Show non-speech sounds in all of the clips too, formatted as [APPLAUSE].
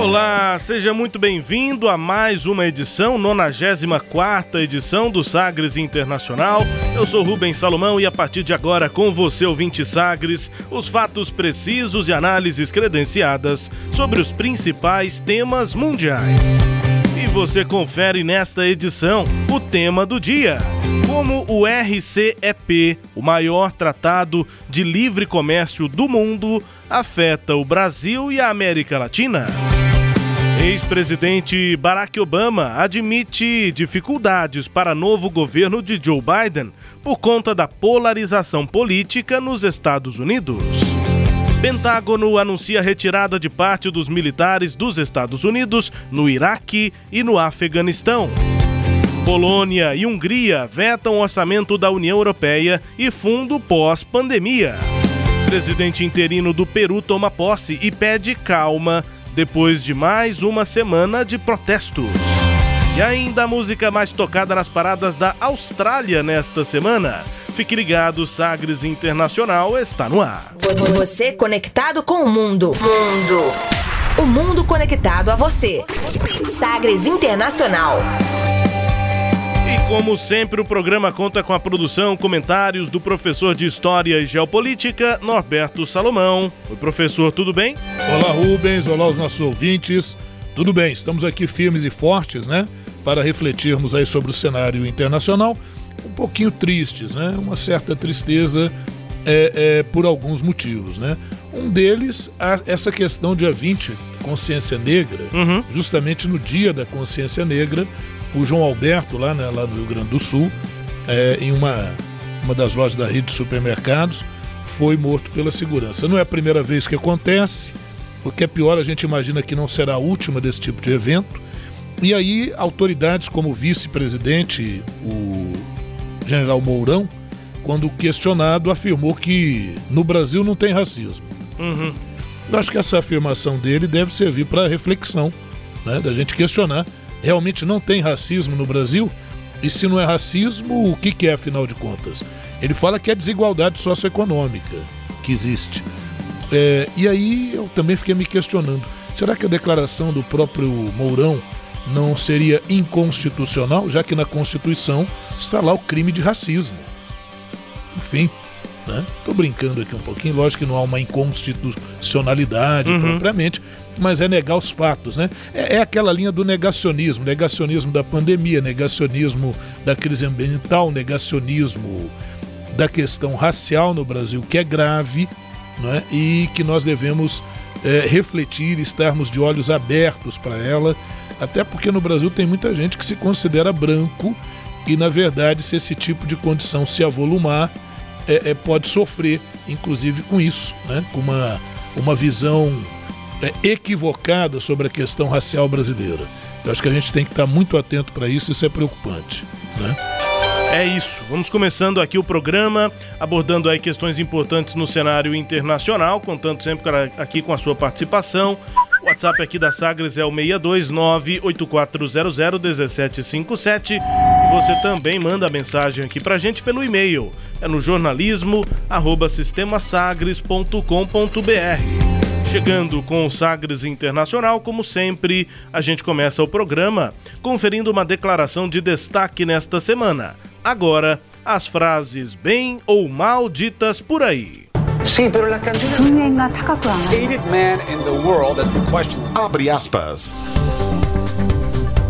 Olá, seja muito bem-vindo a mais uma edição, 94 edição do Sagres Internacional. Eu sou Rubens Salomão e a partir de agora, com você, ouvinte Sagres, os fatos precisos e análises credenciadas sobre os principais temas mundiais. E você confere nesta edição o tema do dia. Como o RCEP, o maior tratado de livre comércio do mundo, afeta o Brasil e a América Latina. Ex-presidente Barack Obama admite dificuldades para novo governo de Joe Biden por conta da polarização política nos Estados Unidos. Pentágono anuncia retirada de parte dos militares dos Estados Unidos no Iraque e no Afeganistão. Polônia e Hungria vetam orçamento da União Europeia e fundo pós-pandemia. Presidente interino do Peru toma posse e pede calma depois de mais uma semana de protestos. E ainda a música mais tocada nas paradas da Austrália nesta semana. Fique ligado, Sagres Internacional está no ar. Você conectado com o mundo. Mundo. O mundo conectado a você. Sagres Internacional. Como sempre, o programa conta com a produção, comentários do professor de História e Geopolítica, Norberto Salomão. Oi, professor, tudo bem? Olá, Rubens. Olá, os nossos ouvintes. Tudo bem, estamos aqui firmes e fortes, né? Para refletirmos aí sobre o cenário internacional. Um pouquinho tristes, né? Uma certa tristeza é, é, por alguns motivos, né? Um deles, a, essa questão dia 20, consciência negra, uhum. justamente no dia da consciência negra, o João Alberto, lá, né, lá no Rio Grande do Sul, é, em uma, uma das lojas da rede de supermercados, foi morto pela segurança. Não é a primeira vez que acontece, o que é pior, a gente imagina que não será a última desse tipo de evento. E aí, autoridades como o vice-presidente, o general Mourão, quando questionado, afirmou que no Brasil não tem racismo. Uhum. Eu acho que essa afirmação dele deve servir para reflexão, né, da gente questionar realmente não tem racismo no Brasil? E se não é racismo, o que, que é afinal de contas? Ele fala que é desigualdade socioeconômica que existe. É, e aí eu também fiquei me questionando: será que a declaração do próprio Mourão não seria inconstitucional, já que na Constituição está lá o crime de racismo? Enfim, né? Tô brincando aqui um pouquinho, lógico que não há uma inconstitucionalidade uhum. propriamente, mas é negar os fatos, né? É, é, aquela linha do negacionismo, negacionismo da pandemia, negacionismo da crise ambiental, negacionismo da questão racial no Brasil, que é grave, né? E que nós devemos é, refletir, estarmos de olhos abertos para ela, até porque no Brasil tem muita gente que se considera branco e, na verdade, se esse tipo de condição se avolumar, é, é, pode sofrer, inclusive, com isso, né? com uma, uma visão equivocada sobre a questão racial brasileira. Eu acho que a gente tem que estar muito atento para isso, isso é preocupante. Né? É isso. Vamos começando aqui o programa, abordando aí questões importantes no cenário internacional, contando sempre aqui com a sua participação. O WhatsApp aqui da Sagres é o 62984001757. E você também manda mensagem aqui pra gente pelo e-mail. É no jornalismo arroba sistemasagres.com.br. Chegando com o Sagres Internacional, como sempre, a gente começa o programa conferindo uma declaração de destaque nesta semana. Agora, as frases bem ou mal ditas por aí. Abre aspas.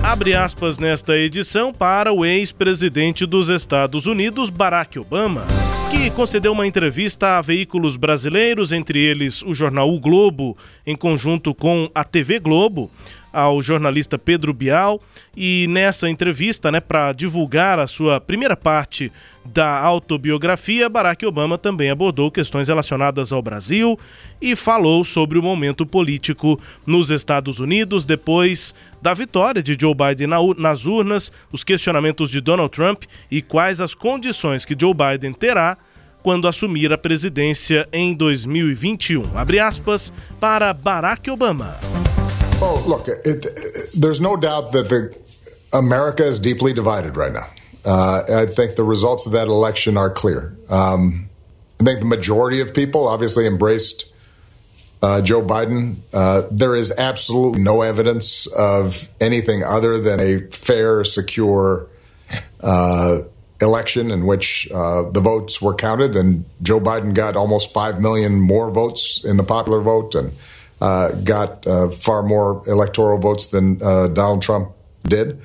Abre aspas nesta edição para o ex-presidente dos Estados Unidos, Barack Obama que concedeu uma entrevista a veículos brasileiros, entre eles o jornal O Globo, em conjunto com a TV Globo, ao jornalista Pedro Bial. E nessa entrevista, né, para divulgar a sua primeira parte da autobiografia, Barack Obama também abordou questões relacionadas ao Brasil e falou sobre o momento político nos Estados Unidos depois da vitória de Joe Biden nas urnas, os questionamentos de Donald Trump e quais as condições que Joe Biden terá quando assumir a presidência em 2021. Abre aspas para Barack Obama. Oh, look, it, it, there's no doubt that the America is deeply divided right now. Uh, I think the results of that election are clear. Um, I think the majority of people obviously embraced uh, Joe Biden. Uh, there is absolutely no evidence of anything other than a fair, secure uh, election in which uh, the votes were counted, and Joe Biden got almost 5 million more votes in the popular vote and uh, got far more electoral votes than Donald Trump did.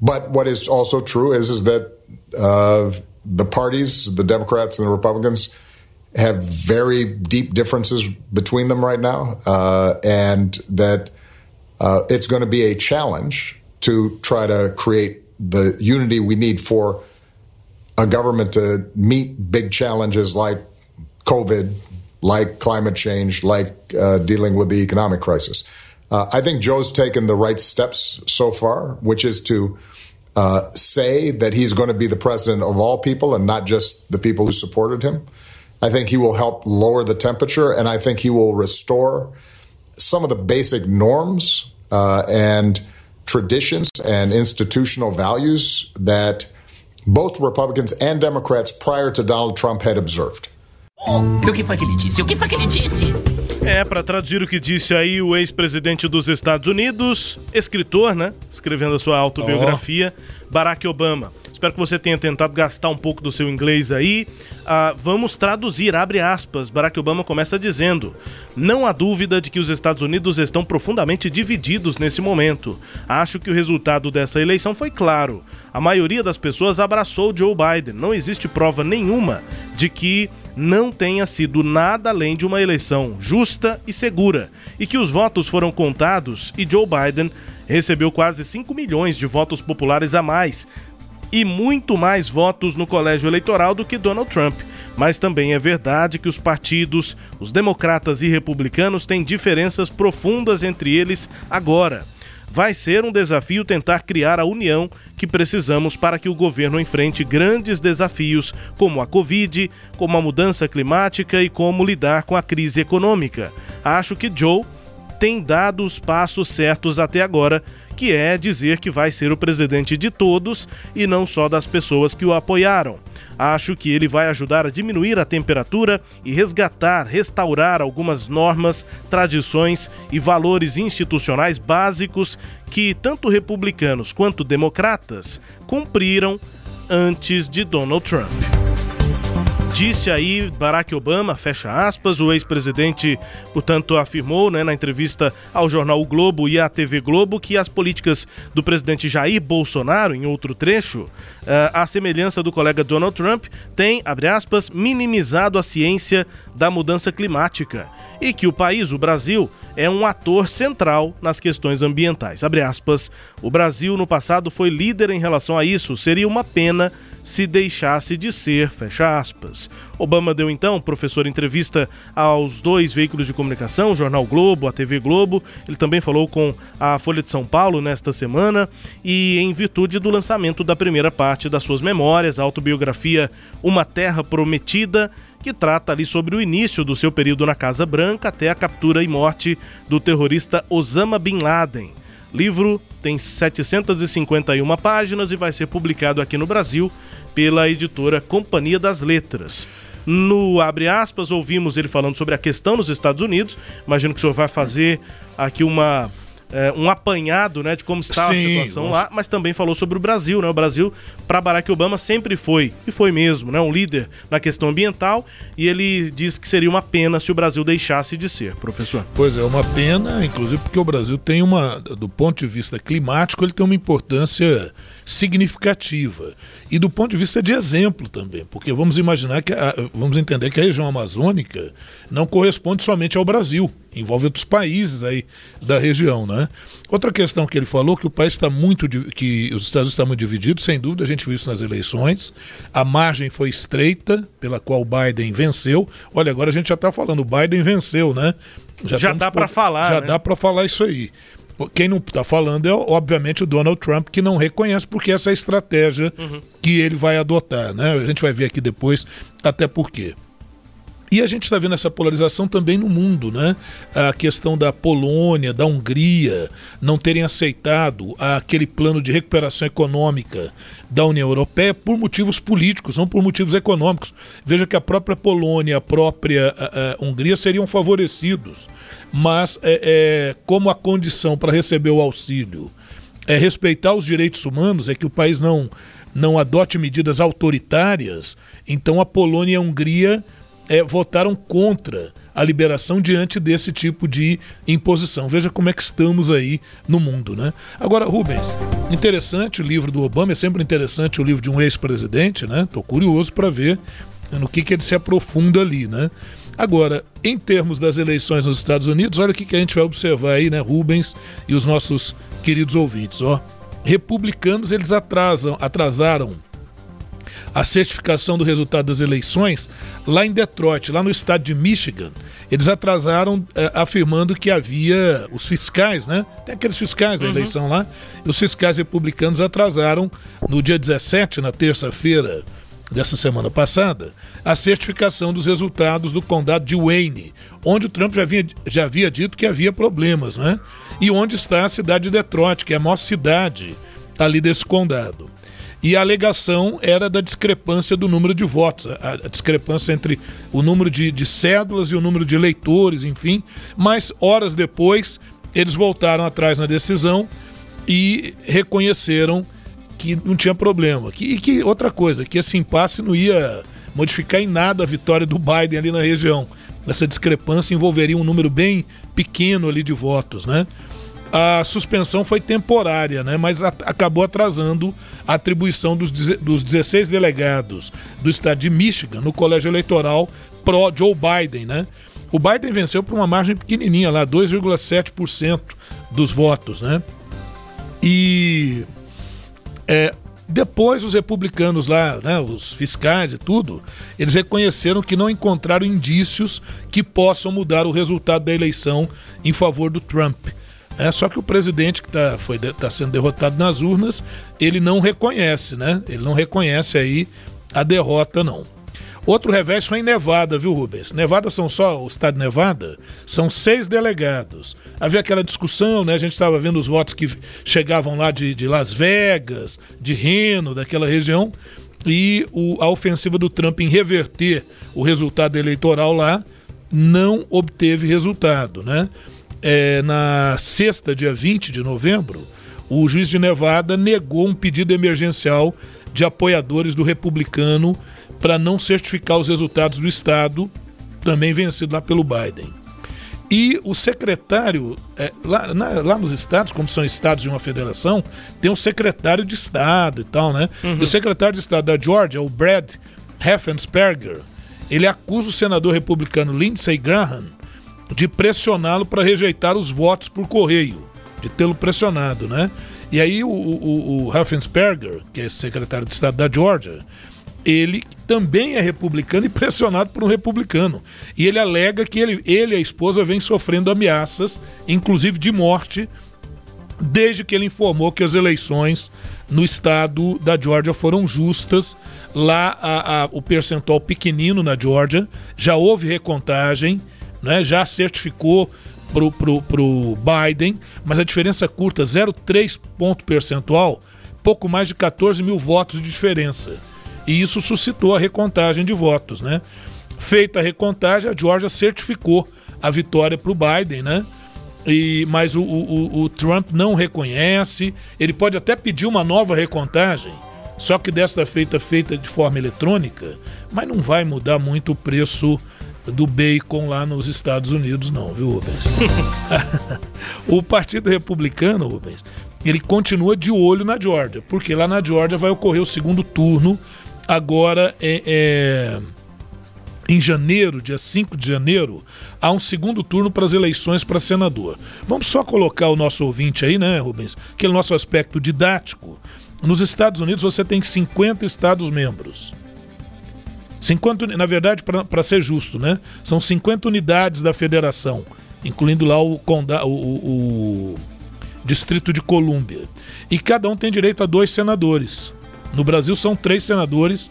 But what is also true is is that uh, the parties, the Democrats and the Republicans, have very deep differences between them right now, uh, and that uh, it's going to be a challenge to try to create the unity we need for a government to meet big challenges like COVID, like climate change, like uh, dealing with the economic crisis. Uh, I think Joe's taken the right steps so far, which is to uh, say that he's going to be the president of all people and not just the people who supported him. I think he will help lower the temperature, and I think he will restore some of the basic norms uh, and traditions and institutional values that both Republicans and Democrats prior to Donald Trump had observed. Oh, o que foi que? É, para traduzir o que disse aí o ex-presidente dos Estados Unidos, escritor, né? Escrevendo a sua autobiografia, oh. Barack Obama. Espero que você tenha tentado gastar um pouco do seu inglês aí. Ah, vamos traduzir, abre aspas. Barack Obama começa dizendo: Não há dúvida de que os Estados Unidos estão profundamente divididos nesse momento. Acho que o resultado dessa eleição foi claro. A maioria das pessoas abraçou Joe Biden. Não existe prova nenhuma de que não tenha sido nada além de uma eleição justa e segura e que os votos foram contados e Joe Biden recebeu quase 5 milhões de votos populares a mais, e muito mais votos no colégio eleitoral do que Donald Trump. Mas também é verdade que os partidos, os democratas e republicanos, têm diferenças profundas entre eles agora. Vai ser um desafio tentar criar a união que precisamos para que o governo enfrente grandes desafios, como a Covid, como a mudança climática e como lidar com a crise econômica. Acho que Joe tem dado os passos certos até agora que é dizer que vai ser o presidente de todos e não só das pessoas que o apoiaram. Acho que ele vai ajudar a diminuir a temperatura e resgatar, restaurar algumas normas, tradições e valores institucionais básicos que tanto republicanos quanto democratas cumpriram antes de Donald Trump. Disse aí Barack Obama, fecha aspas, o ex-presidente, portanto, afirmou né, na entrevista ao jornal o Globo e à TV Globo que as políticas do presidente Jair Bolsonaro, em outro trecho, uh, a semelhança do colega Donald Trump, tem, abre aspas, minimizado a ciência da mudança climática e que o país, o Brasil, é um ator central nas questões ambientais. Abre aspas, o Brasil no passado foi líder em relação a isso, seria uma pena se deixasse de ser, fecha aspas. Obama deu então, professor, entrevista aos dois veículos de comunicação, o Jornal Globo, a TV Globo. Ele também falou com a Folha de São Paulo nesta semana e em virtude do lançamento da primeira parte das suas memórias, a autobiografia Uma Terra Prometida, que trata ali sobre o início do seu período na Casa Branca até a captura e morte do terrorista Osama Bin Laden. Livro tem 751 páginas e vai ser publicado aqui no Brasil pela editora Companhia das Letras. No abre aspas, ouvimos ele falando sobre a questão nos Estados Unidos. Imagino que o senhor vai fazer aqui uma é, um apanhado né, de como está Sim, a situação vamos... lá, mas também falou sobre o Brasil. Né? O Brasil, para Barack Obama, sempre foi, e foi mesmo, né, um líder na questão ambiental, e ele diz que seria uma pena se o Brasil deixasse de ser, professor. Pois é, uma pena, inclusive porque o Brasil tem uma, do ponto de vista climático, ele tem uma importância significativa. E do ponto de vista de exemplo também, porque vamos imaginar que, a, vamos entender que a região amazônica não corresponde somente ao Brasil envolve outros países aí da região, né? Outra questão que ele falou que o país está muito que os Estados Unidos estão muito divididos, sem dúvida, a gente viu isso nas eleições. A margem foi estreita pela qual Biden venceu. Olha, agora a gente já está falando, Biden venceu, né? Já, já dá para falar. Já né? dá para falar isso aí. Quem não está falando é, obviamente, o Donald Trump, que não reconhece, porque essa é a estratégia uhum. que ele vai adotar. Né? A gente vai ver aqui depois até por quê. E a gente está vendo essa polarização também no mundo, né? A questão da Polônia, da Hungria, não terem aceitado aquele plano de recuperação econômica da União Europeia por motivos políticos, não por motivos econômicos. Veja que a própria Polônia, a própria a, a Hungria seriam favorecidos, mas é, é, como a condição para receber o auxílio é respeitar os direitos humanos, é que o país não, não adote medidas autoritárias, então a Polônia e a Hungria é, votaram contra a liberação diante desse tipo de imposição. Veja como é que estamos aí no mundo, né? Agora, Rubens, interessante o livro do Obama, é sempre interessante o livro de um ex-presidente, né? Estou curioso para ver no que, que ele se aprofunda ali, né? Agora, em termos das eleições nos Estados Unidos, olha o que, que a gente vai observar aí, né, Rubens e os nossos queridos ouvintes, ó. Republicanos, eles atrasam, atrasaram a certificação do resultado das eleições lá em Detroit, lá no estado de Michigan. Eles atrasaram eh, afirmando que havia os fiscais, né? Tem aqueles fiscais da uhum. eleição lá. E os fiscais republicanos atrasaram no dia 17, na terça-feira dessa semana passada, a certificação dos resultados do condado de Wayne, onde o Trump já, havia já havia dito que havia problemas, né? E onde está a cidade de Detroit, que é a maior cidade ali desse condado e a alegação era da discrepância do número de votos, a, a discrepância entre o número de, de cédulas e o número de eleitores, enfim. Mas horas depois, eles voltaram atrás na decisão e reconheceram que não tinha problema. Que, e que outra coisa, que esse impasse não ia modificar em nada a vitória do Biden ali na região. Essa discrepância envolveria um número bem pequeno ali de votos, né? A suspensão foi temporária, né? mas a, acabou atrasando a atribuição dos, dos 16 delegados do estado de Michigan no colégio eleitoral pró Joe Biden. Né? O Biden venceu por uma margem pequenininha lá, 2,7% dos votos. Né? E é, depois os republicanos lá, né, os fiscais e tudo, eles reconheceram que não encontraram indícios que possam mudar o resultado da eleição em favor do Trump. É, só que o presidente que está tá sendo derrotado nas urnas, ele não reconhece, né? Ele não reconhece aí a derrota, não. Outro revés foi em Nevada, viu, Rubens? Nevada são só, o estado de Nevada, são seis delegados. Havia aquela discussão, né? A gente estava vendo os votos que chegavam lá de, de Las Vegas, de Reno, daquela região, e o, a ofensiva do Trump em reverter o resultado eleitoral lá não obteve resultado, né? É, na sexta, dia 20 de novembro, o juiz de Nevada negou um pedido emergencial de apoiadores do republicano para não certificar os resultados do Estado, também vencido lá pelo Biden. E o secretário, é, lá, na, lá, nos estados, como são estados de uma federação, tem um secretário de Estado e tal, né? Uhum. E o secretário de Estado da Georgia, o Brad Heffensperger, ele acusa o senador republicano Lindsey Graham de pressioná-lo para rejeitar os votos por correio, de tê-lo pressionado, né? E aí o, o, o Raffensperger, que é secretário de Estado da Georgia, ele também é republicano e [LAUGHS] pressionado por um republicano. E ele alega que ele, ele e a esposa vêm sofrendo ameaças, inclusive de morte, desde que ele informou que as eleições no estado da Georgia foram justas. Lá a, a, o percentual pequenino na Georgia, já houve recontagem né, já certificou pro, pro, pro Biden, mas a diferença é curta, 0,3 ponto percentual, pouco mais de 14 mil votos de diferença. E isso suscitou a recontagem de votos, né? Feita a recontagem, a Georgia certificou a vitória para o Biden, né? E, mas o, o, o, Trump não reconhece. Ele pode até pedir uma nova recontagem, só que desta feita feita de forma eletrônica, mas não vai mudar muito o preço do bacon lá nos Estados Unidos, não, viu, Rubens? [LAUGHS] o Partido Republicano, Rubens, ele continua de olho na Georgia, porque lá na Georgia vai ocorrer o segundo turno agora é, é, em janeiro, dia 5 de janeiro, há um segundo turno para as eleições para senador. Vamos só colocar o nosso ouvinte aí, né, Rubens? Aquele nosso aspecto didático. Nos Estados Unidos você tem 50 estados membros. 50, na verdade, para ser justo, né? São 50 unidades da federação, incluindo lá o, o, o Distrito de Colômbia. E cada um tem direito a dois senadores. No Brasil são três senadores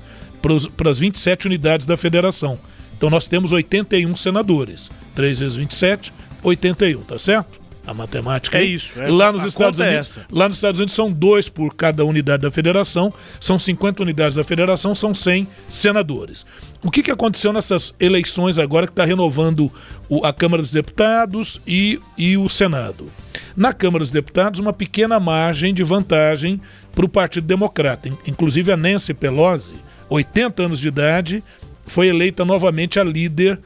para as 27 unidades da federação. Então nós temos 81 senadores. 3 vezes 27, 81, tá certo? A matemática é isso. É, lá nos Estados é Unidos, lá nos Estados Unidos são dois por cada unidade da federação, são 50 unidades da federação, são 100 senadores. O que, que aconteceu nessas eleições agora que está renovando o, a Câmara dos Deputados e, e o Senado? Na Câmara dos Deputados, uma pequena margem de vantagem para o Partido Democrata. Inclusive a Nancy Pelosi, 80 anos de idade, foi eleita novamente a líder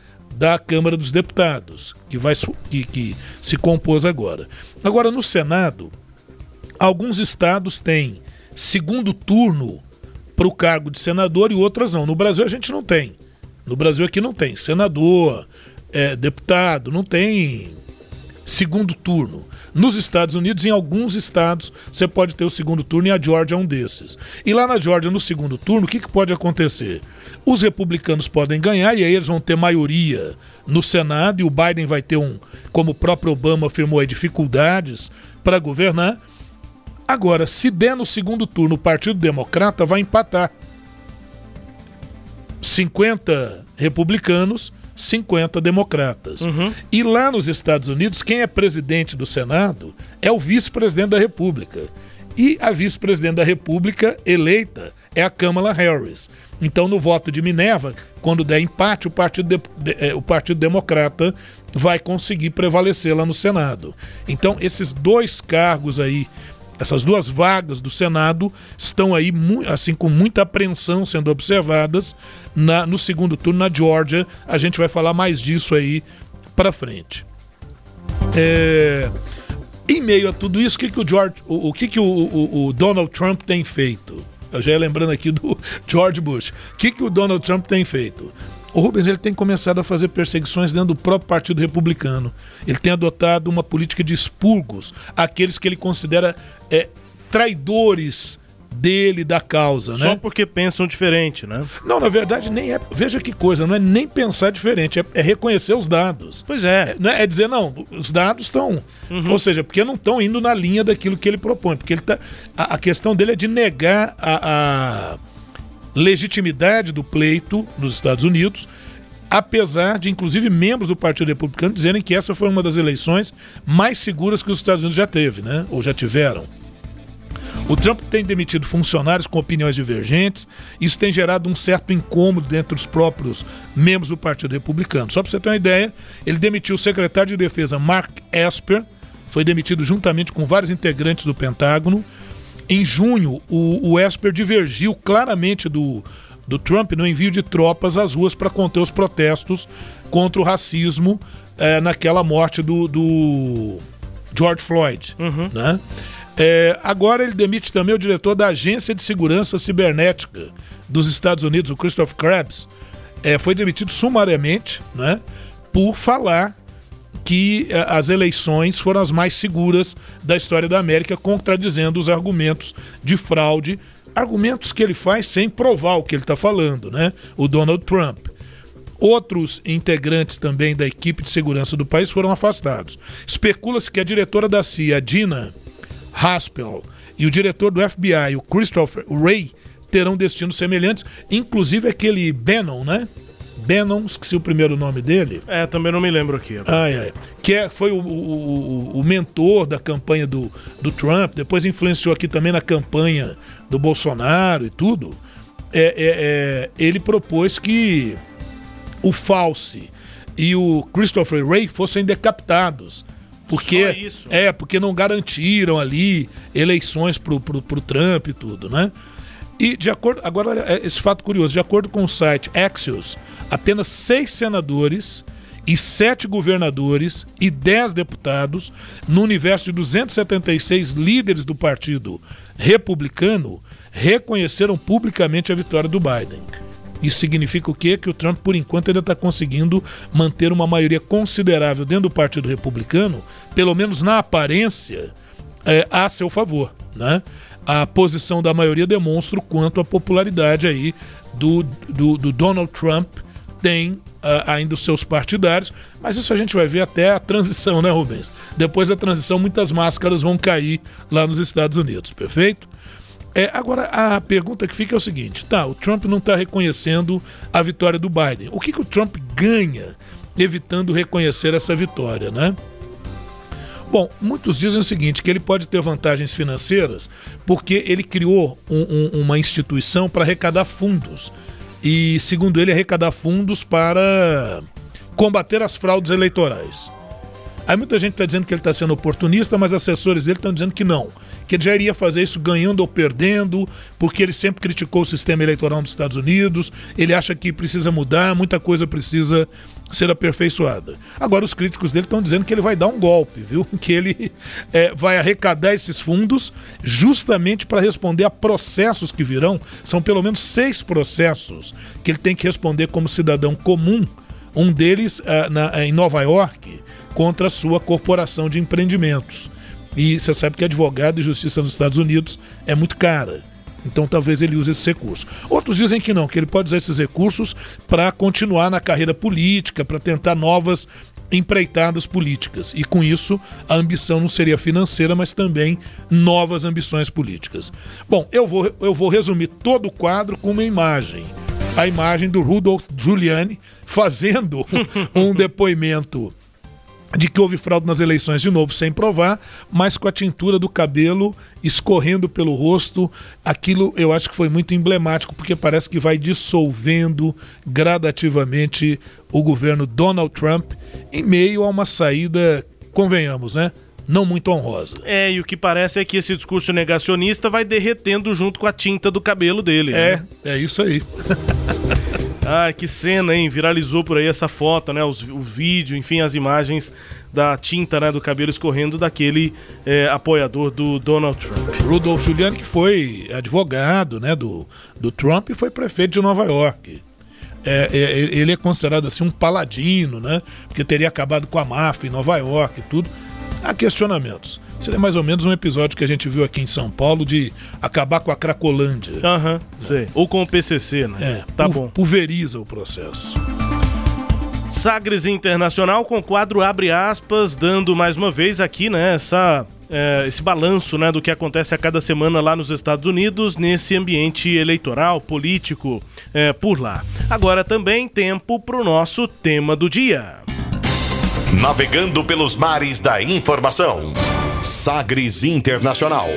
da Câmara dos Deputados, que, vai, que, que se compôs agora. Agora, no Senado, alguns estados têm segundo turno para o cargo de senador e outras não. No Brasil a gente não tem. No Brasil aqui não tem. Senador, é, deputado, não tem segundo turno. Nos Estados Unidos, em alguns estados, você pode ter o segundo turno e a Georgia é um desses. E lá na Georgia, no segundo turno, o que, que pode acontecer? Os republicanos podem ganhar e aí eles vão ter maioria no Senado e o Biden vai ter um, como o próprio Obama afirmou, aí, dificuldades para governar. Agora, se der no segundo turno o Partido Democrata, vai empatar. 50 republicanos 50 democratas. Uhum. E lá nos Estados Unidos, quem é presidente do Senado é o vice-presidente da República. E a vice-presidente da República eleita é a Kamala Harris. Então, no voto de Minerva, quando der empate, o Partido, de, de, eh, o Partido Democrata vai conseguir prevalecer lá no Senado. Então, esses dois cargos aí essas duas vagas do Senado estão aí, assim, com muita apreensão sendo observadas na, no segundo turno na Georgia. A gente vai falar mais disso aí para frente. É, em meio a tudo isso, o que, que o George, o, o que, que o, o, o Donald Trump tem feito? Eu já ia lembrando aqui do [LAUGHS] George Bush. O que, que o Donald Trump tem feito? O Rubens ele tem começado a fazer perseguições dentro do próprio Partido Republicano. Ele tem adotado uma política de expurgos àqueles que ele considera é, traidores dele, da causa, né? Só porque pensam diferente, né? Não, na verdade, nem é. Veja que coisa, não é nem pensar diferente, é, é reconhecer os dados. Pois é. É, não é, é dizer, não, os dados estão. Uhum. Ou seja, porque não estão indo na linha daquilo que ele propõe. Porque ele tá. A, a questão dele é de negar a, a legitimidade do pleito nos Estados Unidos, apesar de, inclusive, membros do Partido Republicano dizerem que essa foi uma das eleições mais seguras que os Estados Unidos já teve, né? Ou já tiveram. O Trump tem demitido funcionários com opiniões divergentes. Isso tem gerado um certo incômodo dentro dos próprios membros do Partido Republicano. Só para você ter uma ideia, ele demitiu o secretário de Defesa Mark Esper, foi demitido juntamente com vários integrantes do Pentágono. Em junho, o, o Esper divergiu claramente do, do Trump no envio de tropas às ruas para conter os protestos contra o racismo é, naquela morte do, do George Floyd. Uhum. Né? É, agora ele demite também o diretor da Agência de Segurança Cibernética dos Estados Unidos, o Christopher Krebs. É, foi demitido sumariamente né, por falar que eh, as eleições foram as mais seguras da história da América, contradizendo os argumentos de fraude, argumentos que ele faz sem provar o que ele está falando, né? O Donald Trump. Outros integrantes também da equipe de segurança do país foram afastados. Especula-se que a diretora da CIA, Dina Haspel, e o diretor do FBI, o Christopher Wray, terão destinos semelhantes, inclusive aquele Bannon, né? Bannon, esqueci o primeiro nome dele. É, também não me lembro aqui. Ai, ai. Que é, foi o, o, o, mentor da campanha do, do Trump, depois influenciou aqui também na campanha do Bolsonaro e tudo. É, é, é, ele propôs que o Fauci e o Christopher Wray fossem decapitados. Porque, isso. É, porque não garantiram ali eleições pro, pro, pro Trump e tudo, né? E de acordo. Agora, é, esse fato curioso: de acordo com o site Axios, apenas seis senadores e sete governadores e dez deputados, no universo de 276 líderes do partido republicano, reconheceram publicamente a vitória do Biden. Isso significa o quê? Que o Trump, por enquanto, ainda está conseguindo manter uma maioria considerável dentro do Partido Republicano, pelo menos na aparência, é, a seu favor. Né? A posição da maioria demonstra o quanto a popularidade aí do, do, do Donald Trump tem uh, ainda os seus partidários, mas isso a gente vai ver até a transição, né, Rubens? Depois da transição, muitas máscaras vão cair lá nos Estados Unidos, perfeito? É, agora, a pergunta que fica é o seguinte: tá, o Trump não está reconhecendo a vitória do Biden. O que, que o Trump ganha evitando reconhecer essa vitória, né? Bom, muitos dizem o seguinte: que ele pode ter vantagens financeiras porque ele criou um, um, uma instituição para arrecadar fundos. E, segundo ele, arrecadar fundos para combater as fraudes eleitorais. Aí muita gente está dizendo que ele está sendo oportunista, mas assessores dele estão dizendo que não que ele já iria fazer isso ganhando ou perdendo, porque ele sempre criticou o sistema eleitoral dos Estados Unidos, ele acha que precisa mudar, muita coisa precisa ser aperfeiçoada. Agora, os críticos dele estão dizendo que ele vai dar um golpe, viu? [LAUGHS] Que ele é, vai arrecadar esses fundos justamente para responder a processos que virão. São pelo menos seis processos que ele tem que responder como cidadão comum. Um deles é, na, é, em Nova York contra a sua corporação de empreendimentos. E você sabe que advogado e justiça nos Estados Unidos é muito cara. Então talvez ele use esse recurso. Outros dizem que não, que ele pode usar esses recursos para continuar na carreira política, para tentar novas empreitadas políticas. E com isso, a ambição não seria financeira, mas também novas ambições políticas. Bom, eu vou, eu vou resumir todo o quadro com uma imagem. A imagem do Rudolph Giuliani fazendo [LAUGHS] um depoimento de que houve fraude nas eleições, de novo, sem provar, mas com a tintura do cabelo escorrendo pelo rosto. Aquilo eu acho que foi muito emblemático, porque parece que vai dissolvendo gradativamente o governo Donald Trump em meio a uma saída, convenhamos, né? Não muito honrosa. É, e o que parece é que esse discurso negacionista vai derretendo junto com a tinta do cabelo dele. É, né? é isso aí. [LAUGHS] Ah, que cena, hein? Viralizou por aí essa foto, né? Os, o vídeo, enfim, as imagens da tinta né, do cabelo escorrendo daquele é, apoiador do Donald Trump. Rudolph Giuliani, que foi advogado né, do, do Trump e foi prefeito de Nova York. É, é, ele é considerado assim um paladino, né? Porque teria acabado com a máfia em Nova York e tudo. Há questionamentos. Seria mais ou menos um episódio que a gente viu aqui em São Paulo de acabar com a Cracolândia. Aham, uhum, sei. Ou com o PCC, né? É, tá bom. Pulveriza o processo. Sagres Internacional com quadro abre aspas, dando mais uma vez aqui, né, essa, é, esse balanço, né, do que acontece a cada semana lá nos Estados Unidos, nesse ambiente eleitoral, político, é, por lá. Agora também tempo para o nosso tema do dia. Navegando pelos mares da informação. Sagres Internacional.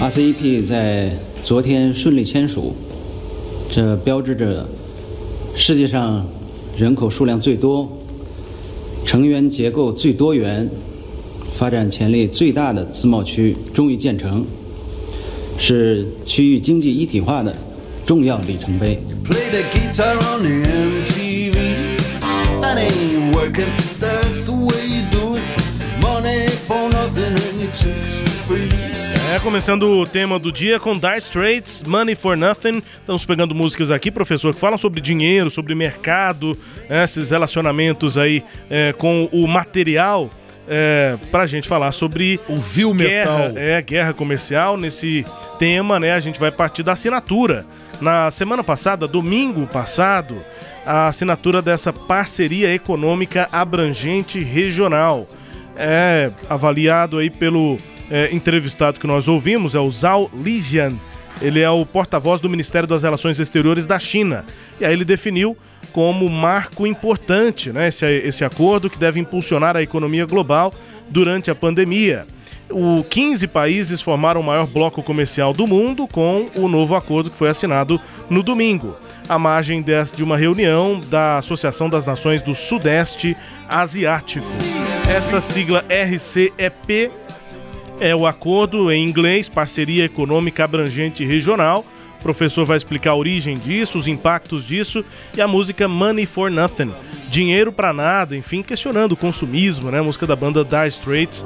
RCEP 在昨天顺利签署，这标志着 世界上人口数量最多、成员结构最多元、发展潜力最大的自贸区终于建成，是区域经济一体化的重要里程碑。É, começando o tema do dia com Dire Straits, Money for Nothing. Estamos pegando músicas aqui, professor, que falam sobre dinheiro, sobre mercado, né, esses relacionamentos aí é, com o material. É, pra gente falar sobre o vil metal. É, guerra comercial. Nesse tema, né, a gente vai partir da assinatura. Na semana passada, domingo passado, a assinatura dessa parceria econômica abrangente regional. É avaliado aí pelo é, entrevistado que nós ouvimos é o Zhao Lijian. Ele é o porta-voz do Ministério das Relações Exteriores da China. E aí ele definiu como marco importante né, esse, esse acordo que deve impulsionar a economia global durante a pandemia. O 15 países formaram o maior bloco comercial do mundo com o novo acordo que foi assinado no domingo, à margem de uma reunião da Associação das Nações do Sudeste Asiático. Essa sigla RCEP É o acordo em inglês, parceria econômica abrangente regional. O professor vai explicar a origem disso, os impactos disso e a música Money for Nothing, dinheiro para nada, enfim, questionando o consumismo, né? A música da banda Dire Straits,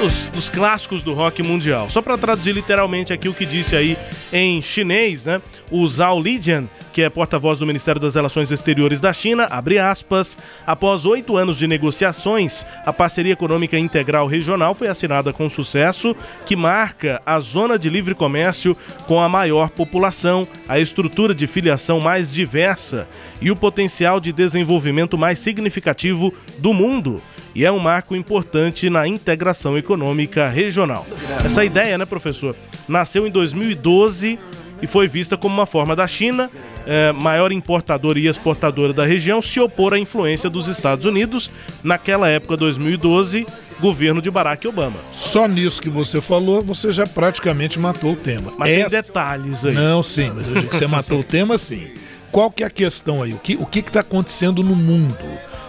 dos, dos clássicos do rock mundial. Só para traduzir literalmente aqui o que disse aí em chinês, né? O Zhao Lijian que é porta-voz do Ministério das Relações Exteriores da China, abre aspas, após oito anos de negociações, a parceria econômica integral regional foi assinada com sucesso, que marca a zona de livre comércio com a maior população, a estrutura de filiação mais diversa e o potencial de desenvolvimento mais significativo do mundo e é um marco importante na integração econômica regional. Essa ideia, né, professor, nasceu em 2012 e foi vista como uma forma da China, é, maior importadora e exportadora da região, se opor à influência dos Estados Unidos, naquela época, 2012, governo de Barack Obama. Só nisso que você falou, você já praticamente matou o tema. Mas Essa... tem detalhes aí. Não, sim, mas eu digo que você matou o tema, sim. Qual que é a questão aí? O que o está acontecendo no mundo?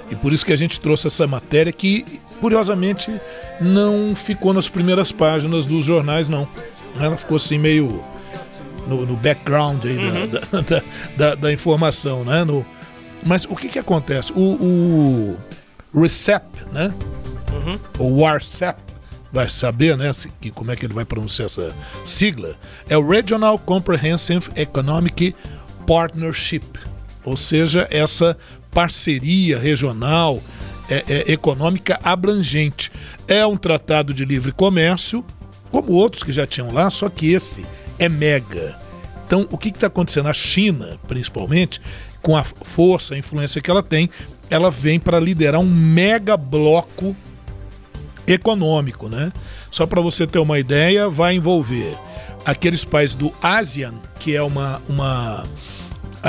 E por isso que a gente trouxe essa matéria que, curiosamente, não ficou nas primeiras páginas dos jornais, não. Ela ficou assim meio no, no background aí uhum. da, da, da, da, informação, né? No, mas o que que acontece? O, o RECEP, né? Uhum. O WARCEP, vai saber, né, se, que, como é que ele vai pronunciar essa sigla, é o Regional Comprehensive Economic Partnership, ou seja, essa parceria regional é, é, econômica abrangente. É um tratado de livre comércio, como outros que já tinham lá, só que esse é mega. Então, o que está acontecendo? A China, principalmente, com a força, a influência que ela tem, ela vem para liderar um mega bloco econômico, né? Só para você ter uma ideia, vai envolver aqueles países do ASEAN, que é uma, uma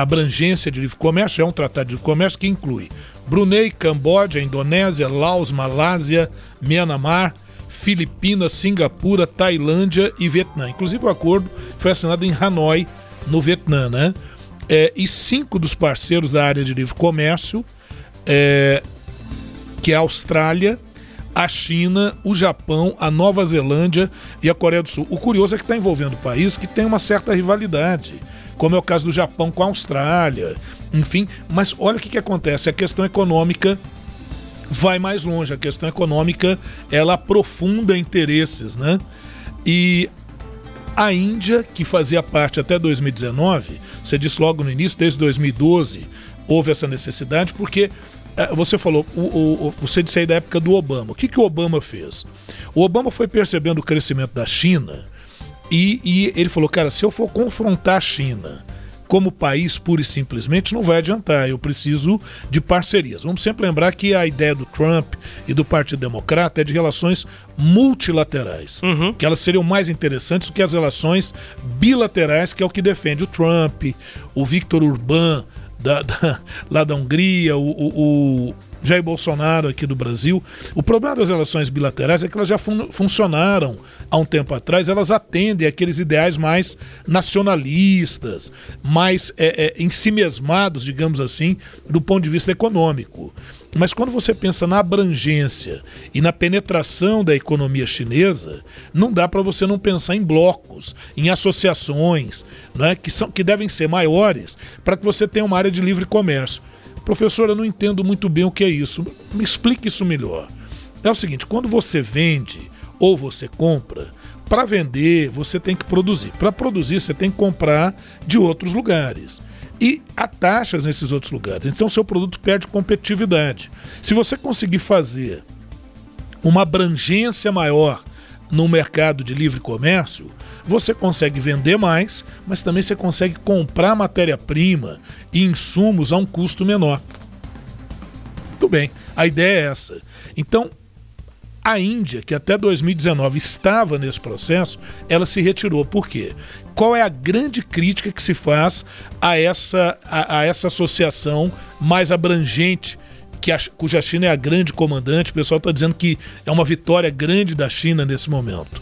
abrangência de livre comércio, é um tratado de livre comércio que inclui Brunei, Camboja, Indonésia, Laos, Malásia, Myanmar, Filipinas, Singapura, Tailândia e Vietnã. Inclusive o acordo foi assinado em Hanoi, no Vietnã, né? É, e cinco dos parceiros da área de livre comércio, é, que é a Austrália, a China, o Japão, a Nova Zelândia e a Coreia do Sul. O curioso é que está envolvendo países que têm uma certa rivalidade, como é o caso do Japão com a Austrália, enfim. Mas olha o que, que acontece: a questão econômica vai mais longe. A questão econômica ela aprofunda interesses, né? E a Índia, que fazia parte até 2019, você disse logo no início, desde 2012 houve essa necessidade, porque é, você falou, o, o, você disse aí da época do Obama. O que, que o Obama fez? O Obama foi percebendo o crescimento da China e, e ele falou, cara, se eu for confrontar a China como país, pura e simplesmente, não vai adiantar. Eu preciso de parcerias. Vamos sempre lembrar que a ideia do Trump e do Partido Democrata é de relações multilaterais, uhum. que elas seriam mais interessantes do que as relações bilaterais, que é o que defende o Trump, o Victor Urban, da, [LAUGHS] da, lá da Hungria, o, o, o Jair Bolsonaro aqui do Brasil. O problema das relações bilaterais é que elas já fun funcionaram há um tempo atrás, elas atendem aqueles ideais mais nacionalistas, mais é, é, ensimesmados, digamos assim, do ponto de vista econômico. Mas quando você pensa na abrangência e na penetração da economia chinesa, não dá para você não pensar em blocos, em associações, né, que, são, que devem ser maiores para que você tenha uma área de livre comércio. Professor, eu não entendo muito bem o que é isso. Me explique isso melhor. É o seguinte: quando você vende ou você compra, para vender você tem que produzir. Para produzir você tem que comprar de outros lugares. E há taxas nesses outros lugares. Então seu produto perde competitividade. Se você conseguir fazer uma abrangência maior no mercado de livre comércio, você consegue vender mais, mas também você consegue comprar matéria-prima e insumos a um custo menor. Muito bem, a ideia é essa. Então, a Índia, que até 2019 estava nesse processo, ela se retirou. Por quê? Qual é a grande crítica que se faz a essa, a, a essa associação mais abrangente que a, cuja China é a grande comandante, o pessoal está dizendo que é uma vitória grande da China nesse momento.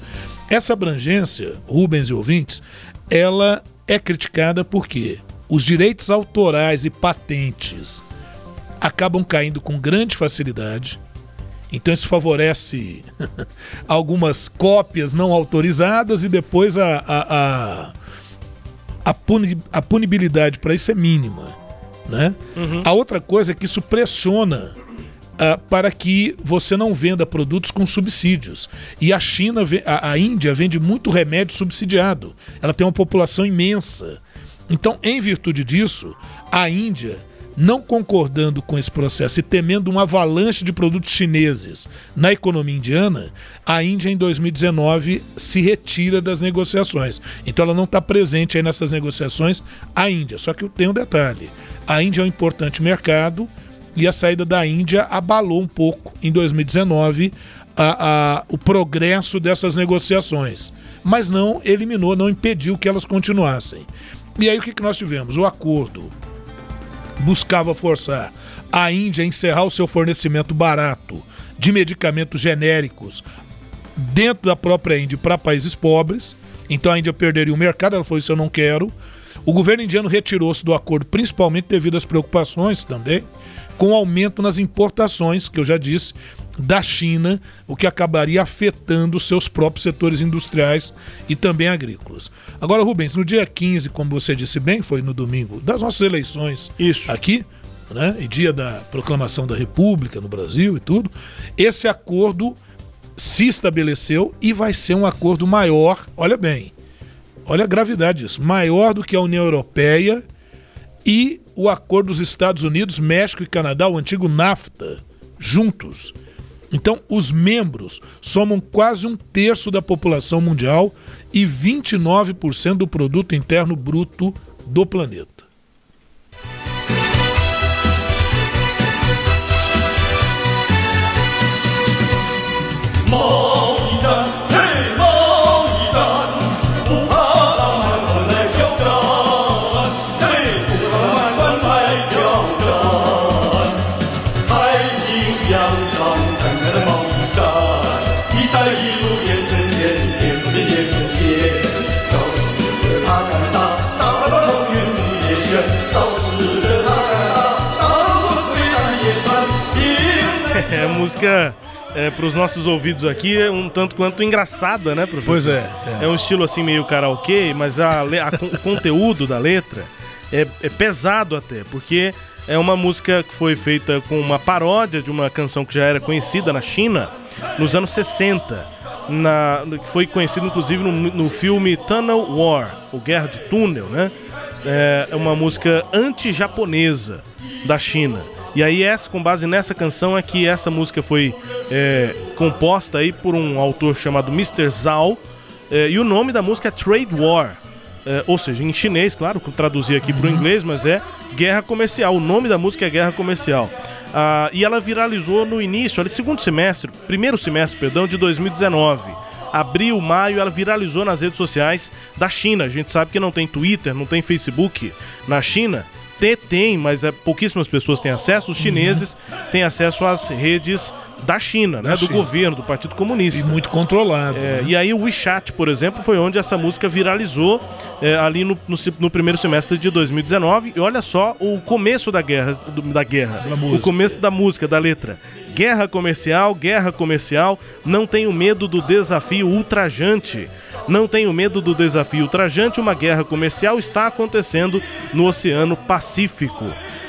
Essa abrangência, Rubens e ouvintes, ela é criticada porque os direitos autorais e patentes acabam caindo com grande facilidade. Então isso favorece [LAUGHS] algumas cópias não autorizadas e depois a, a, a, a, puni, a punibilidade para isso é mínima. Né? Uhum. A outra coisa é que isso pressiona uh, para que você não venda produtos com subsídios. E a China, a, a Índia vende muito remédio subsidiado. Ela tem uma população imensa. Então, em virtude disso, a Índia não concordando com esse processo e temendo uma avalanche de produtos chineses na economia indiana, a Índia em 2019 se retira das negociações. Então ela não está presente aí nessas negociações, a Índia. Só que tem um detalhe: a Índia é um importante mercado e a saída da Índia abalou um pouco em 2019 a, a, o progresso dessas negociações, mas não eliminou, não impediu que elas continuassem. E aí o que, que nós tivemos? O acordo buscava forçar a Índia a encerrar o seu fornecimento barato de medicamentos genéricos dentro da própria Índia para países pobres. Então a Índia perderia o mercado, ela falou: Isso eu não quero. O governo indiano retirou-se do acordo, principalmente devido às preocupações também com aumento nas importações, que eu já disse, da China, o que acabaria afetando seus próprios setores industriais e também agrícolas. Agora, Rubens, no dia 15, como você disse bem, foi no domingo das nossas eleições Isso. aqui, né, e dia da proclamação da República no Brasil e tudo, esse acordo se estabeleceu e vai ser um acordo maior, olha bem, olha a gravidade disso, maior do que a União Europeia e o acordo dos Estados Unidos, México e Canadá, o antigo NAFTA, juntos. Então, os membros somam quase um terço da população mundial e 29% do produto interno bruto do planeta. Música é, para os nossos ouvidos aqui é um tanto quanto engraçada, né, professor? Pois é. É, é um estilo assim meio karaokê, mas a, a o [LAUGHS] conteúdo da letra é, é, pesado até, porque é uma música que foi feita com uma paródia de uma canção que já era conhecida na China nos anos 60. Na, que foi conhecido inclusive no, no filme Tunnel War, o Guerra de Túnel, né? É, é uma música anti-japonesa da China. E aí, essa, com base nessa canção, é que essa música foi é, composta aí por um autor chamado Mr. Zhao. É, e o nome da música é Trade War. É, ou seja, em chinês, claro, traduzir aqui para o inglês, mas é Guerra Comercial. O nome da música é Guerra Comercial. Ah, e ela viralizou no início, ali, segundo semestre, primeiro semestre, perdão, de 2019 abril, maio, ela viralizou nas redes sociais da China. A gente sabe que não tem Twitter, não tem Facebook na China ter tem, mas é, pouquíssimas pessoas têm acesso. Os chineses uhum. têm acesso às redes da China, né? Da do China. governo, do Partido Comunista. E muito controlado. É, né? E aí o WeChat, por exemplo, foi onde essa música viralizou é, ali no, no, no, primeiro semestre de 2019. E olha só o começo da guerra, do, da guerra. Da o começo da música, da letra. Guerra comercial, guerra comercial, não tenho medo do desafio ultrajante. Não tenho medo do desafio ultrajante, uma guerra comercial está acontecendo no Oceano Pacífico.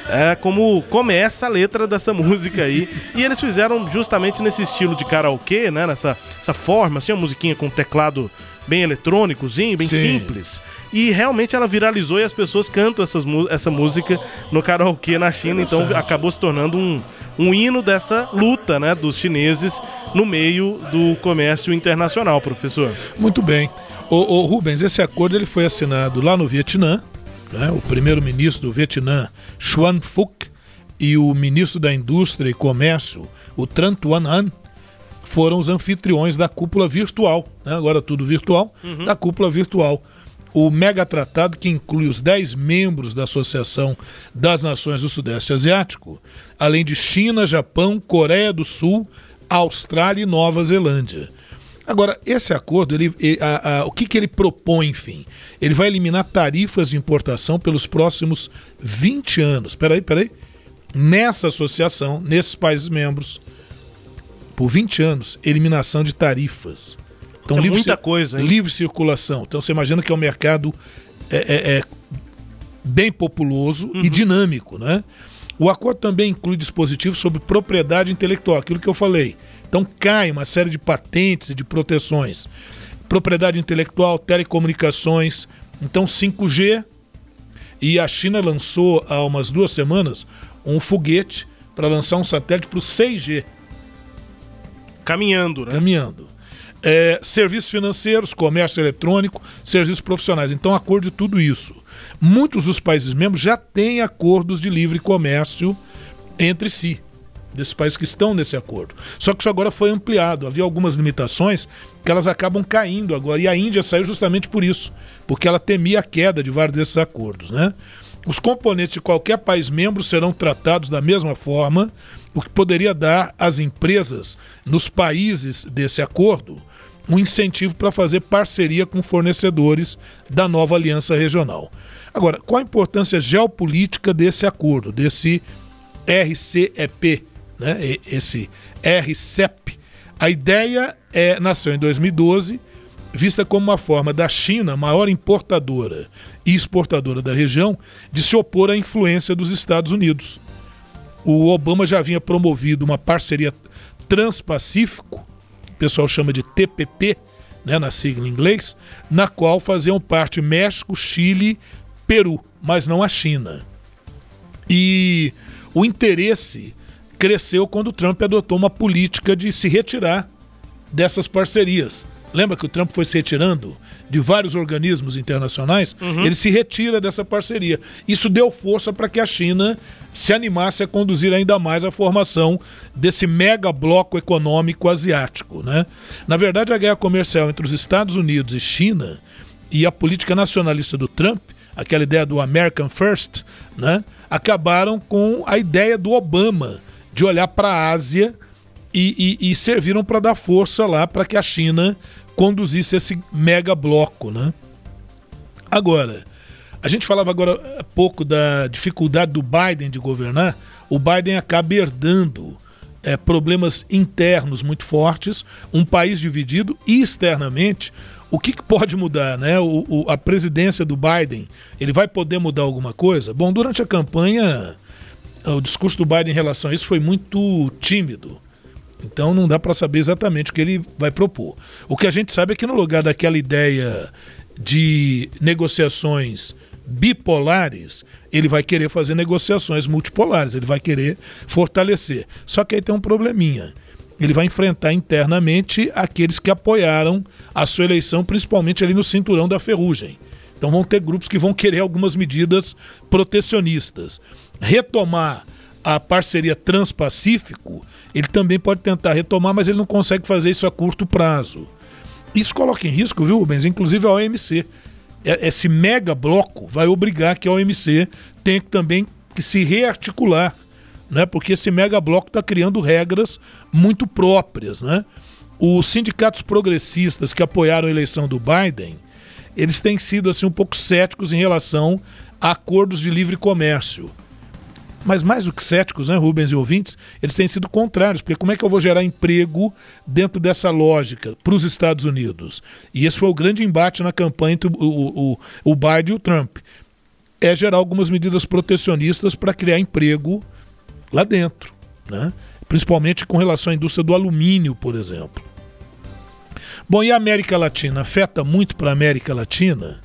É como começa a letra dessa [LAUGHS] música aí. E eles fizeram justamente nesse estilo de karaokê, né? Nessa essa forma, assim, uma musiquinha com teclado bem eletrônicozinho, bem Sim. simples. E realmente ela viralizou e as pessoas cantam essas, essa música no karaokê na China, então acabou se tornando um, um hino dessa luta né, dos chineses no meio do comércio internacional, professor. Muito bem. O, o Rubens, esse acordo ele foi assinado lá no Vietnã, né? o primeiro-ministro do Vietnã, Xuan Phuc, e o ministro da Indústria e Comércio, o Tran Tuan An, foram os anfitriões da cúpula virtual, né? agora tudo virtual, uhum. da cúpula virtual. O mega tratado, que inclui os 10 membros da Associação das Nações do Sudeste Asiático, além de China, Japão, Coreia do Sul, Austrália e Nova Zelândia. Agora, esse acordo, ele, a, a, o que, que ele propõe, enfim? Ele vai eliminar tarifas de importação pelos próximos 20 anos. Peraí, peraí. Nessa associação, nesses países membros, por 20 anos, eliminação de tarifas. Então, é livre, muita coisa, hein? Livre circulação. Então você imagina que é um mercado é, é, é bem populoso uhum. e dinâmico, né? O acordo também inclui dispositivos sobre propriedade intelectual, aquilo que eu falei. Então cai uma série de patentes e de proteções. Propriedade intelectual, telecomunicações, então 5G. E a China lançou há umas duas semanas um foguete para lançar um satélite para o 6G. Caminhando, né? Caminhando. É, serviços financeiros, comércio eletrônico, serviços profissionais. Então, acordo de tudo isso. Muitos dos países membros já têm acordos de livre comércio entre si, desses países que estão nesse acordo. Só que isso agora foi ampliado. Havia algumas limitações que elas acabam caindo agora. E a Índia saiu justamente por isso, porque ela temia a queda de vários desses acordos. Né? Os componentes de qualquer país membro serão tratados da mesma forma, o que poderia dar às empresas nos países desse acordo um incentivo para fazer parceria com fornecedores da nova aliança regional. Agora, qual a importância geopolítica desse acordo, desse RCEP, né? esse RCEP? A ideia é, nasceu em 2012, vista como uma forma da China, maior importadora e exportadora da região, de se opor à influência dos Estados Unidos. O Obama já havia promovido uma parceria transpacífico, o pessoal chama de TPP, né, na sigla em inglês, na qual faziam parte México, Chile, Peru, mas não a China. E o interesse cresceu quando Trump adotou uma política de se retirar dessas parcerias. Lembra que o Trump foi se retirando de vários organismos internacionais? Uhum. Ele se retira dessa parceria. Isso deu força para que a China se animasse a conduzir ainda mais a formação desse mega bloco econômico asiático. Né? Na verdade, a guerra comercial entre os Estados Unidos e China e a política nacionalista do Trump aquela ideia do American First, né, acabaram com a ideia do Obama de olhar para a Ásia e, e, e serviram para dar força lá para que a China conduzisse esse mega bloco. Né? Agora, a gente falava agora há pouco da dificuldade do Biden de governar. O Biden acaba herdando é, problemas internos muito fortes, um país dividido e externamente o que, que pode mudar, né? O, o, a presidência do Biden, ele vai poder mudar alguma coisa? Bom, durante a campanha, o discurso do Biden em relação a isso foi muito tímido. Então não dá para saber exatamente o que ele vai propor. O que a gente sabe é que no lugar daquela ideia de negociações bipolares, ele vai querer fazer negociações multipolares, ele vai querer fortalecer. Só que aí tem um probleminha ele vai enfrentar internamente aqueles que apoiaram a sua eleição, principalmente ali no cinturão da ferrugem. Então vão ter grupos que vão querer algumas medidas protecionistas. Retomar a parceria Transpacífico, ele também pode tentar retomar, mas ele não consegue fazer isso a curto prazo. Isso coloca em risco, viu, Rubens? Inclusive a OMC. Esse mega bloco vai obrigar que a OMC tenha também que se rearticular né? Porque esse mega bloco está criando regras muito próprias, né? Os sindicatos progressistas que apoiaram a eleição do Biden, eles têm sido assim um pouco céticos em relação a acordos de livre comércio. Mas mais do que céticos, né, Rubens e ouvintes, eles têm sido contrários, porque como é que eu vou gerar emprego dentro dessa lógica para os Estados Unidos? E esse foi o grande embate na campanha entre o, o, o Biden e o Trump. É gerar algumas medidas protecionistas para criar emprego lá dentro, né? principalmente com relação à indústria do alumínio, por exemplo. Bom, e a América Latina afeta muito para a América Latina?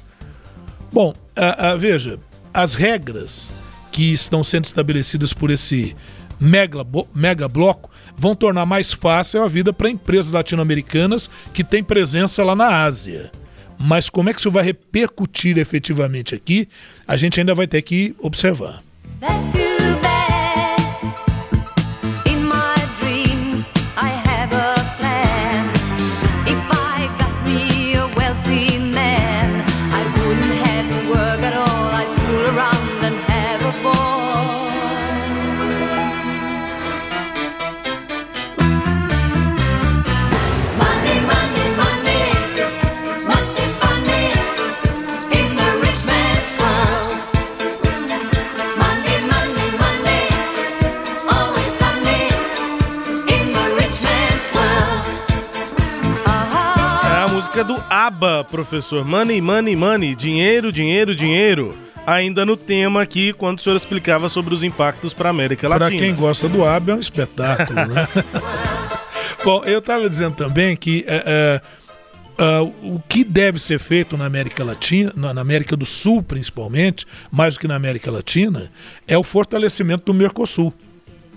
Bom, a, a, veja, as regras que estão sendo estabelecidas por esse mega, mega bloco vão tornar mais fácil a vida para empresas latino-americanas que têm presença lá na Ásia. Mas como é que isso vai repercutir efetivamente aqui, a gente ainda vai ter que observar. ABA, professor. Money, money, money. Dinheiro, dinheiro, dinheiro. Ainda no tema aqui, quando o senhor explicava sobre os impactos para a América Latina. Para quem gosta do ABA, é um espetáculo, né? [LAUGHS] Bom, eu estava dizendo também que é, uh, o que deve ser feito na América Latina, na América do Sul principalmente, mais do que na América Latina, é o fortalecimento do Mercosul.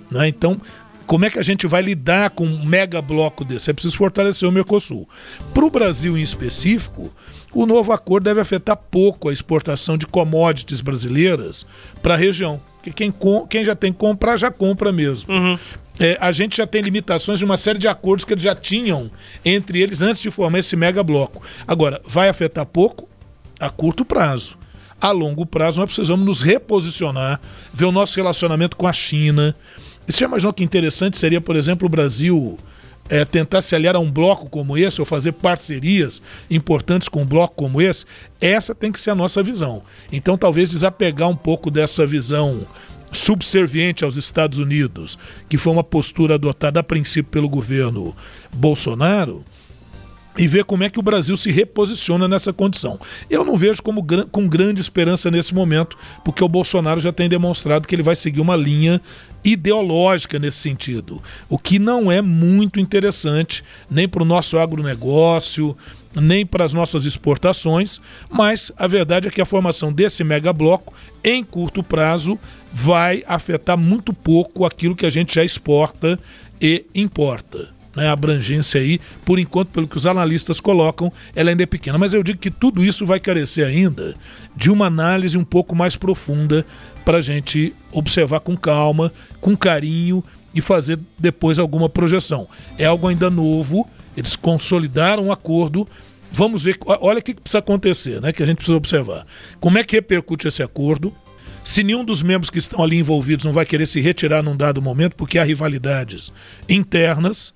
Né? Então, como é que a gente vai lidar com um mega bloco desse? É preciso fortalecer o Mercosul. Para o Brasil em específico, o novo acordo deve afetar pouco a exportação de commodities brasileiras para a região. Porque quem, quem já tem que comprar, já compra mesmo. Uhum. É, a gente já tem limitações de uma série de acordos que eles já tinham entre eles antes de formar esse mega bloco. Agora, vai afetar pouco a curto prazo. A longo prazo, nós precisamos nos reposicionar, ver o nosso relacionamento com a China. Você já imaginou que interessante seria, por exemplo, o Brasil é, tentar se aliar a um bloco como esse ou fazer parcerias importantes com um bloco como esse, essa tem que ser a nossa visão. Então, talvez desapegar um pouco dessa visão subserviente aos Estados Unidos, que foi uma postura adotada a princípio pelo governo Bolsonaro, e ver como é que o Brasil se reposiciona nessa condição. Eu não vejo como com grande esperança nesse momento, porque o Bolsonaro já tem demonstrado que ele vai seguir uma linha ideológica nesse sentido, o que não é muito interessante nem para o nosso agronegócio, nem para as nossas exportações, mas a verdade é que a formação desse mega bloco, em curto prazo, vai afetar muito pouco aquilo que a gente já exporta e importa né, abrangência aí, por enquanto, pelo que os analistas colocam, ela ainda é pequena. Mas eu digo que tudo isso vai carecer ainda de uma análise um pouco mais profunda para a gente observar com calma, com carinho e fazer depois alguma projeção. É algo ainda novo, eles consolidaram o um acordo. Vamos ver, olha o que precisa acontecer, né? Que a gente precisa observar. Como é que repercute esse acordo? Se nenhum dos membros que estão ali envolvidos não vai querer se retirar num dado momento, porque há rivalidades internas,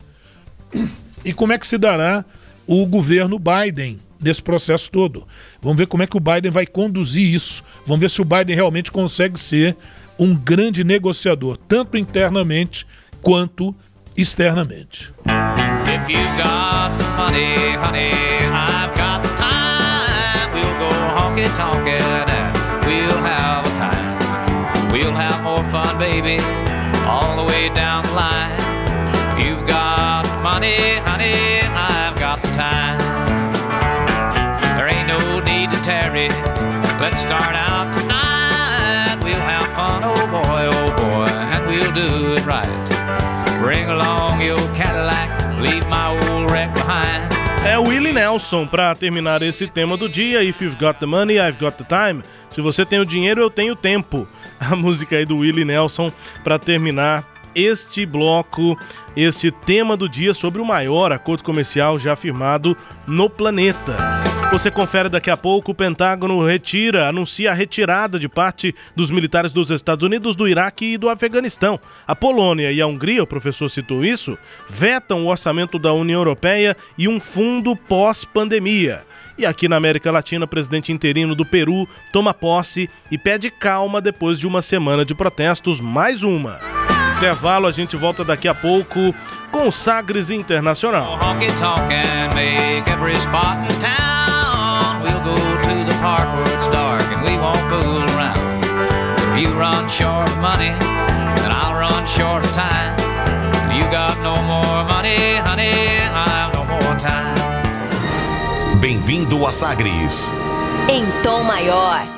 e como é que se dará o governo Biden nesse processo todo? Vamos ver como é que o Biden vai conduzir isso. Vamos ver se o Biden realmente consegue ser um grande negociador, tanto internamente quanto externamente. We'll have more fun, baby, all the way down the line. Money, honey, I've got the time. There ain't no need to tarry. Let's start out tonight. We'll have fun, oh boy, oh boy, and we'll do it right. Bring along your Cadillac, leave my old wreck behind. É Willie Nelson para terminar esse tema do dia. If you've got the money, I've got the time. Se você tem o dinheiro, eu tenho tempo. [LAUGHS] A música aí do Willie Nelson para terminar este bloco, este tema do dia sobre o maior acordo comercial já firmado no planeta. Você confere daqui a pouco. O Pentágono retira, anuncia a retirada de parte dos militares dos Estados Unidos, do Iraque e do Afeganistão. A Polônia e a Hungria, o professor citou isso, vetam o orçamento da União Europeia e um fundo pós-pandemia. E aqui na América Latina, o presidente interino do Peru toma posse e pede calma depois de uma semana de protestos, mais uma intervalo, a gente volta daqui a pouco com o Sagres Internacional. Bem-vindo a Sagres. Em tom maior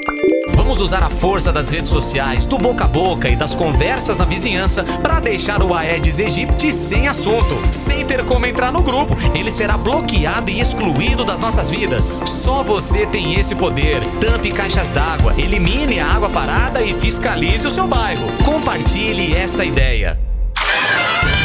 Vamos usar a força das redes sociais, do boca a boca e das conversas na vizinhança para deixar o Aedes aegypti sem assunto, sem ter como entrar no grupo. Ele será bloqueado e excluído das nossas vidas. Só você tem esse poder. Tampe caixas d'água, elimine a água parada e fiscalize o seu bairro. Compartilhe esta ideia.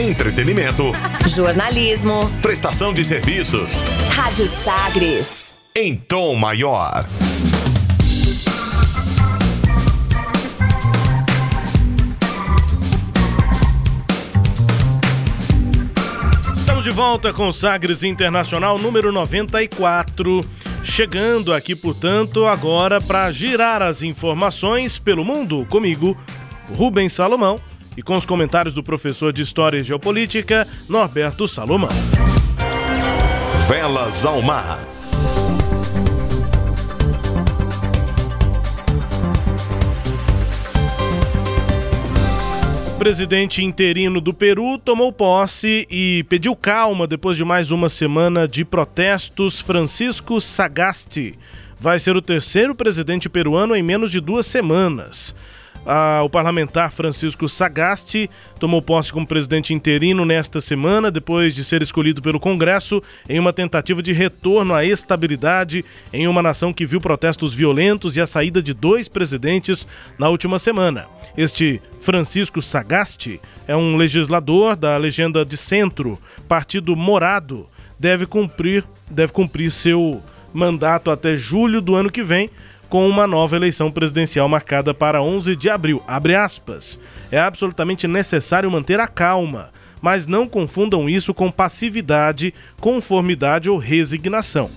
Entretenimento, Jornalismo. prestação de serviços, Rádio Sagres. em tom maior. Estamos de volta com o Sagres Internacional número 94. Chegando aqui, portanto, agora para girar as informações pelo mundo comigo, Rubens Salomão, e com os comentários do professor de História e Geopolítica, Norberto Salomão. Velas ao mar. O presidente interino do Peru tomou posse e pediu calma depois de mais uma semana de protestos. Francisco Sagasti vai ser o terceiro presidente peruano em menos de duas semanas. Ah, o parlamentar Francisco Sagasti tomou posse como presidente interino nesta semana, depois de ser escolhido pelo Congresso em uma tentativa de retorno à estabilidade em uma nação que viu protestos violentos e a saída de dois presidentes na última semana. Este Francisco Sagasti é um legislador da legenda de centro, Partido Morado, deve cumprir, deve cumprir seu mandato até julho do ano que vem, com uma nova eleição presidencial marcada para 11 de abril. É absolutamente necessário manter a calma, mas não confundam isso com passividade, conformidade ou resignação.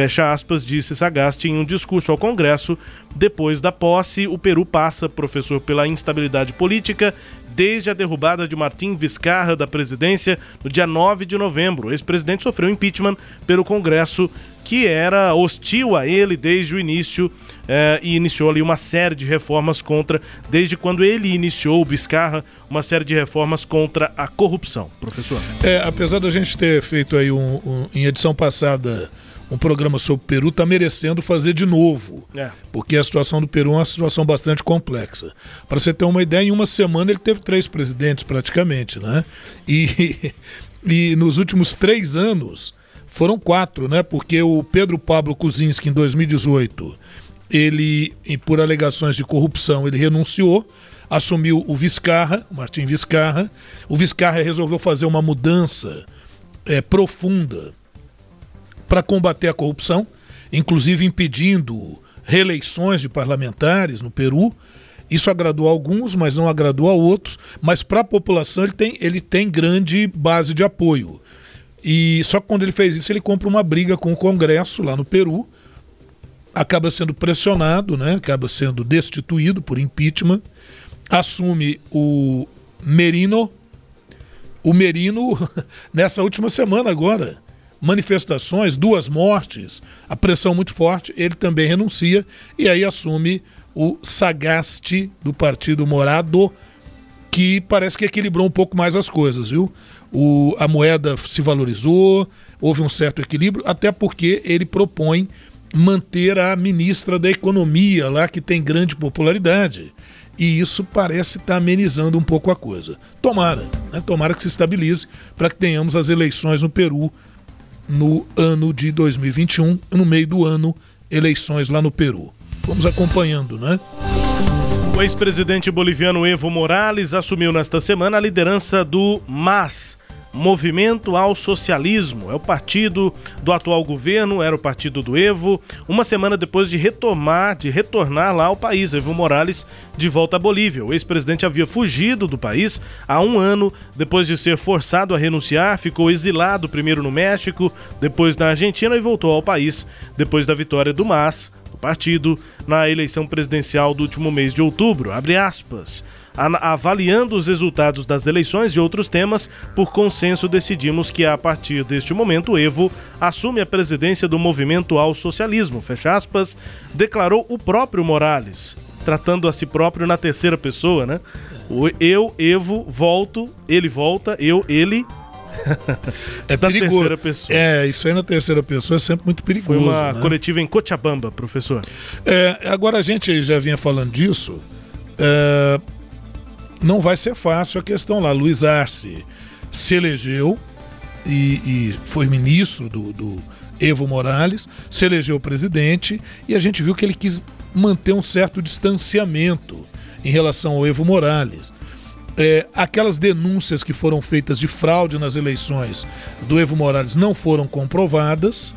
Fecha aspas, disse Sagasti em um discurso ao Congresso. Depois da posse, o Peru passa, professor, pela instabilidade política desde a derrubada de Martim Vizcarra da presidência no dia 9 de novembro. O ex-presidente sofreu impeachment pelo Congresso, que era hostil a ele desde o início eh, e iniciou ali uma série de reformas contra, desde quando ele iniciou, o Vizcarra, uma série de reformas contra a corrupção. Professor. É, apesar da gente ter feito aí um, um- em edição passada um programa sobre o Peru, tá merecendo fazer de novo. É. Porque a situação do Peru é uma situação bastante complexa. Para você ter uma ideia, em uma semana ele teve três presidentes praticamente, né? E, [LAUGHS] e nos últimos três anos foram quatro, né? Porque o Pedro Pablo Kuczynski, em 2018, ele, por alegações de corrupção, ele renunciou, assumiu o Vizcarra, o Martim Vizcarra. O Vizcarra resolveu fazer uma mudança é, profunda para combater a corrupção, inclusive impedindo reeleições de parlamentares no Peru. Isso agradou a alguns, mas não agradou a outros. Mas para a população ele tem, ele tem grande base de apoio. E só que quando ele fez isso, ele compra uma briga com o Congresso lá no Peru, acaba sendo pressionado, né? acaba sendo destituído por impeachment, assume o Merino. O Merino, [LAUGHS] nessa última semana agora, manifestações, duas mortes, a pressão muito forte, ele também renuncia e aí assume o Sagasti do Partido Morado, que parece que equilibrou um pouco mais as coisas, viu? O, a moeda se valorizou, houve um certo equilíbrio, até porque ele propõe manter a ministra da Economia lá, que tem grande popularidade. E isso parece estar amenizando um pouco a coisa. Tomara, né? tomara que se estabilize para que tenhamos as eleições no Peru no ano de 2021, no meio do ano, eleições lá no Peru. Vamos acompanhando, né? O ex-presidente boliviano Evo Morales assumiu nesta semana a liderança do MAS, Movimento ao Socialismo. É o partido do atual governo, era o partido do Evo. Uma semana depois de retomar, de retornar lá ao país, Evo Morales de volta à Bolívia. O ex-presidente havia fugido do país há um ano, depois de ser forçado a renunciar, ficou exilado primeiro no México, depois na Argentina e voltou ao país depois da vitória do MAS do partido na eleição presidencial do último mês de outubro. Abre aspas. Avaliando os resultados das eleições e outros temas, por consenso decidimos que a partir deste momento o Evo assume a presidência do movimento ao socialismo, fecha aspas, declarou o próprio Morales, tratando a si próprio na terceira pessoa, né? O eu, Evo, volto, ele volta, eu, ele, É [LAUGHS] da perigoso. terceira pessoa. É, isso aí na terceira pessoa é sempre muito Foi perigoso. uma né? coletiva em Cochabamba, professor. É, agora a gente já vinha falando disso. é, não vai ser fácil a questão lá. Luiz Arce se elegeu e, e foi ministro do, do Evo Morales, se elegeu presidente e a gente viu que ele quis manter um certo distanciamento em relação ao Evo Morales. É, aquelas denúncias que foram feitas de fraude nas eleições do Evo Morales não foram comprovadas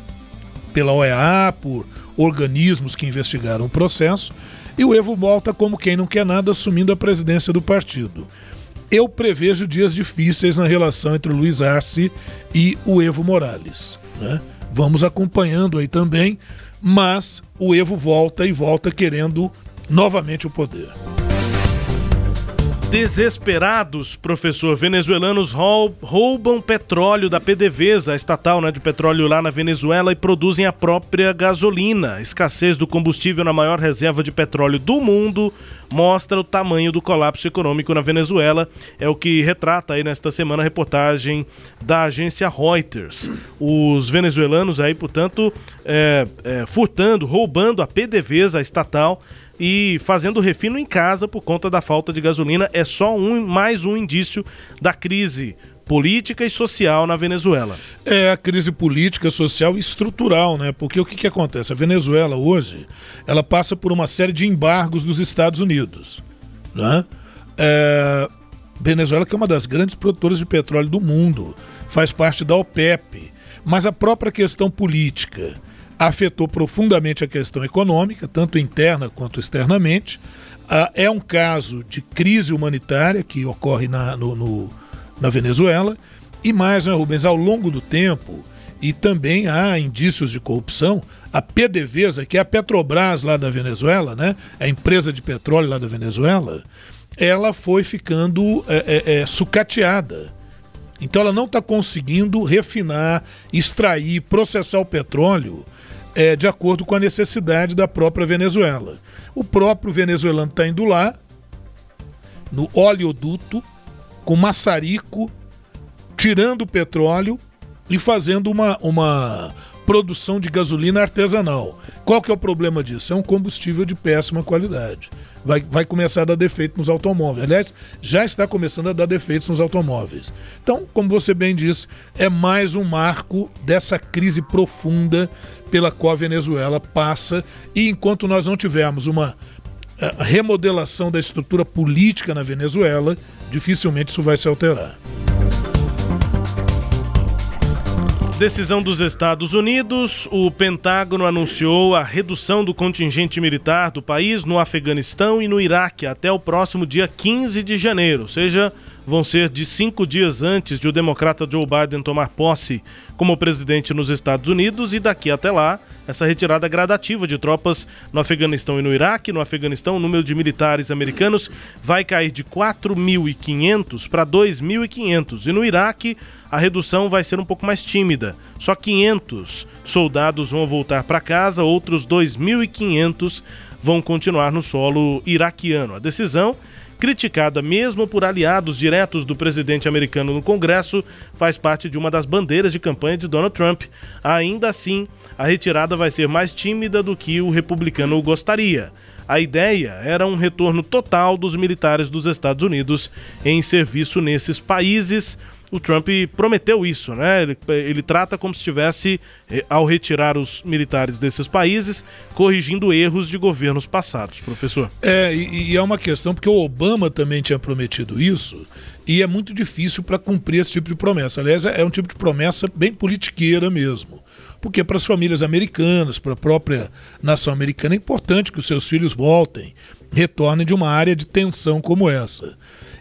pela OEA, por organismos que investigaram o processo, e o Evo volta como quem não quer nada, assumindo a presidência do partido. Eu prevejo dias difíceis na relação entre o Luiz Arce e o Evo Morales. né? Vamos acompanhando aí também, mas o Evo volta e volta querendo novamente o poder. Desesperados, professor, venezuelanos rou- roubam petróleo da PDVSA, a estatal né, de petróleo lá na Venezuela, e produzem a própria gasolina. A escassez do combustível na maior reserva de petróleo do mundo mostra o tamanho do colapso econômico na Venezuela. É o que retrata aí nesta semana a reportagem da agência Reuters. Os venezuelanos aí, portanto, é, é, furtando, roubando a PDVSA, a estatal, e fazendo refino em casa por conta da falta de gasolina é só um mais um indício da crise política e social na Venezuela. É a crise política, social e estrutural, né? Porque o que, que acontece? A Venezuela hoje, ela passa por uma série de embargos dos Estados Unidos, né? É... Venezuela que é uma das grandes produtoras de petróleo do mundo, faz parte da OPEP, mas a própria questão política afetou profundamente a questão econômica, tanto interna quanto externamente. Ah, é um caso de crise humanitária que ocorre na, no- no, na Venezuela. E mais, né, Rubens, ao longo do tempo, e também há indícios de corrupção, a PDVSA, que é a Petrobras lá da Venezuela, né, a empresa de petróleo lá da Venezuela, ela foi ficando é, é, é, sucateada. Então ela não está conseguindo refinar, extrair, processar o petróleo é, de acordo com a necessidade da própria Venezuela. O próprio venezuelano está indo lá, no oleoduto, com maçarico, tirando petróleo e fazendo uma, uma produção de gasolina artesanal. Qual que é o problema disso? É um combustível de péssima qualidade. Vai, vai começar a dar defeito nos automóveis. Aliás, já está começando a dar defeitos nos automóveis. Então, como você bem disse, é mais um marco dessa crise profunda pela qual a Venezuela passa. E enquanto nós não tivermos uma eh, remodelação da estrutura política na Venezuela, dificilmente isso vai se alterar. Decisão dos Estados Unidos: o Pentágono anunciou a redução do contingente militar do país no Afeganistão e no Iraque até o próximo dia 15 de janeiro, ou seja, vão ser de cinco dias antes de o democrata Joe Biden tomar posse como presidente nos Estados Unidos e daqui até lá, essa retirada gradativa de tropas no Afeganistão e no Iraque. No Afeganistão, o número de militares americanos vai cair de 4.500 para 2.500 e no Iraque a redução vai ser um pouco mais tímida. Só 500 soldados vão voltar para casa, outros 2.500 vão continuar no solo iraquiano. A decisão criticada mesmo por aliados diretos do presidente americano no Congresso, faz parte de uma das bandeiras de campanha de Donald Trump. Ainda assim, a retirada vai ser mais tímida do que o republicano gostaria. A ideia era um retorno total dos militares dos Estados Unidos em serviço nesses países. O Trump prometeu isso, né? Ele, ele trata como se estivesse, eh, ao retirar os militares desses países, corrigindo erros de governos passados, professor. É, e, e é uma questão porque o Obama também tinha prometido isso e é muito difícil para cumprir esse tipo de promessa. Aliás, é um tipo de promessa bem politiqueira mesmo. Porque para as famílias americanas, para a própria nação americana, é importante que os seus filhos voltem, retornem de uma área de tensão como essa.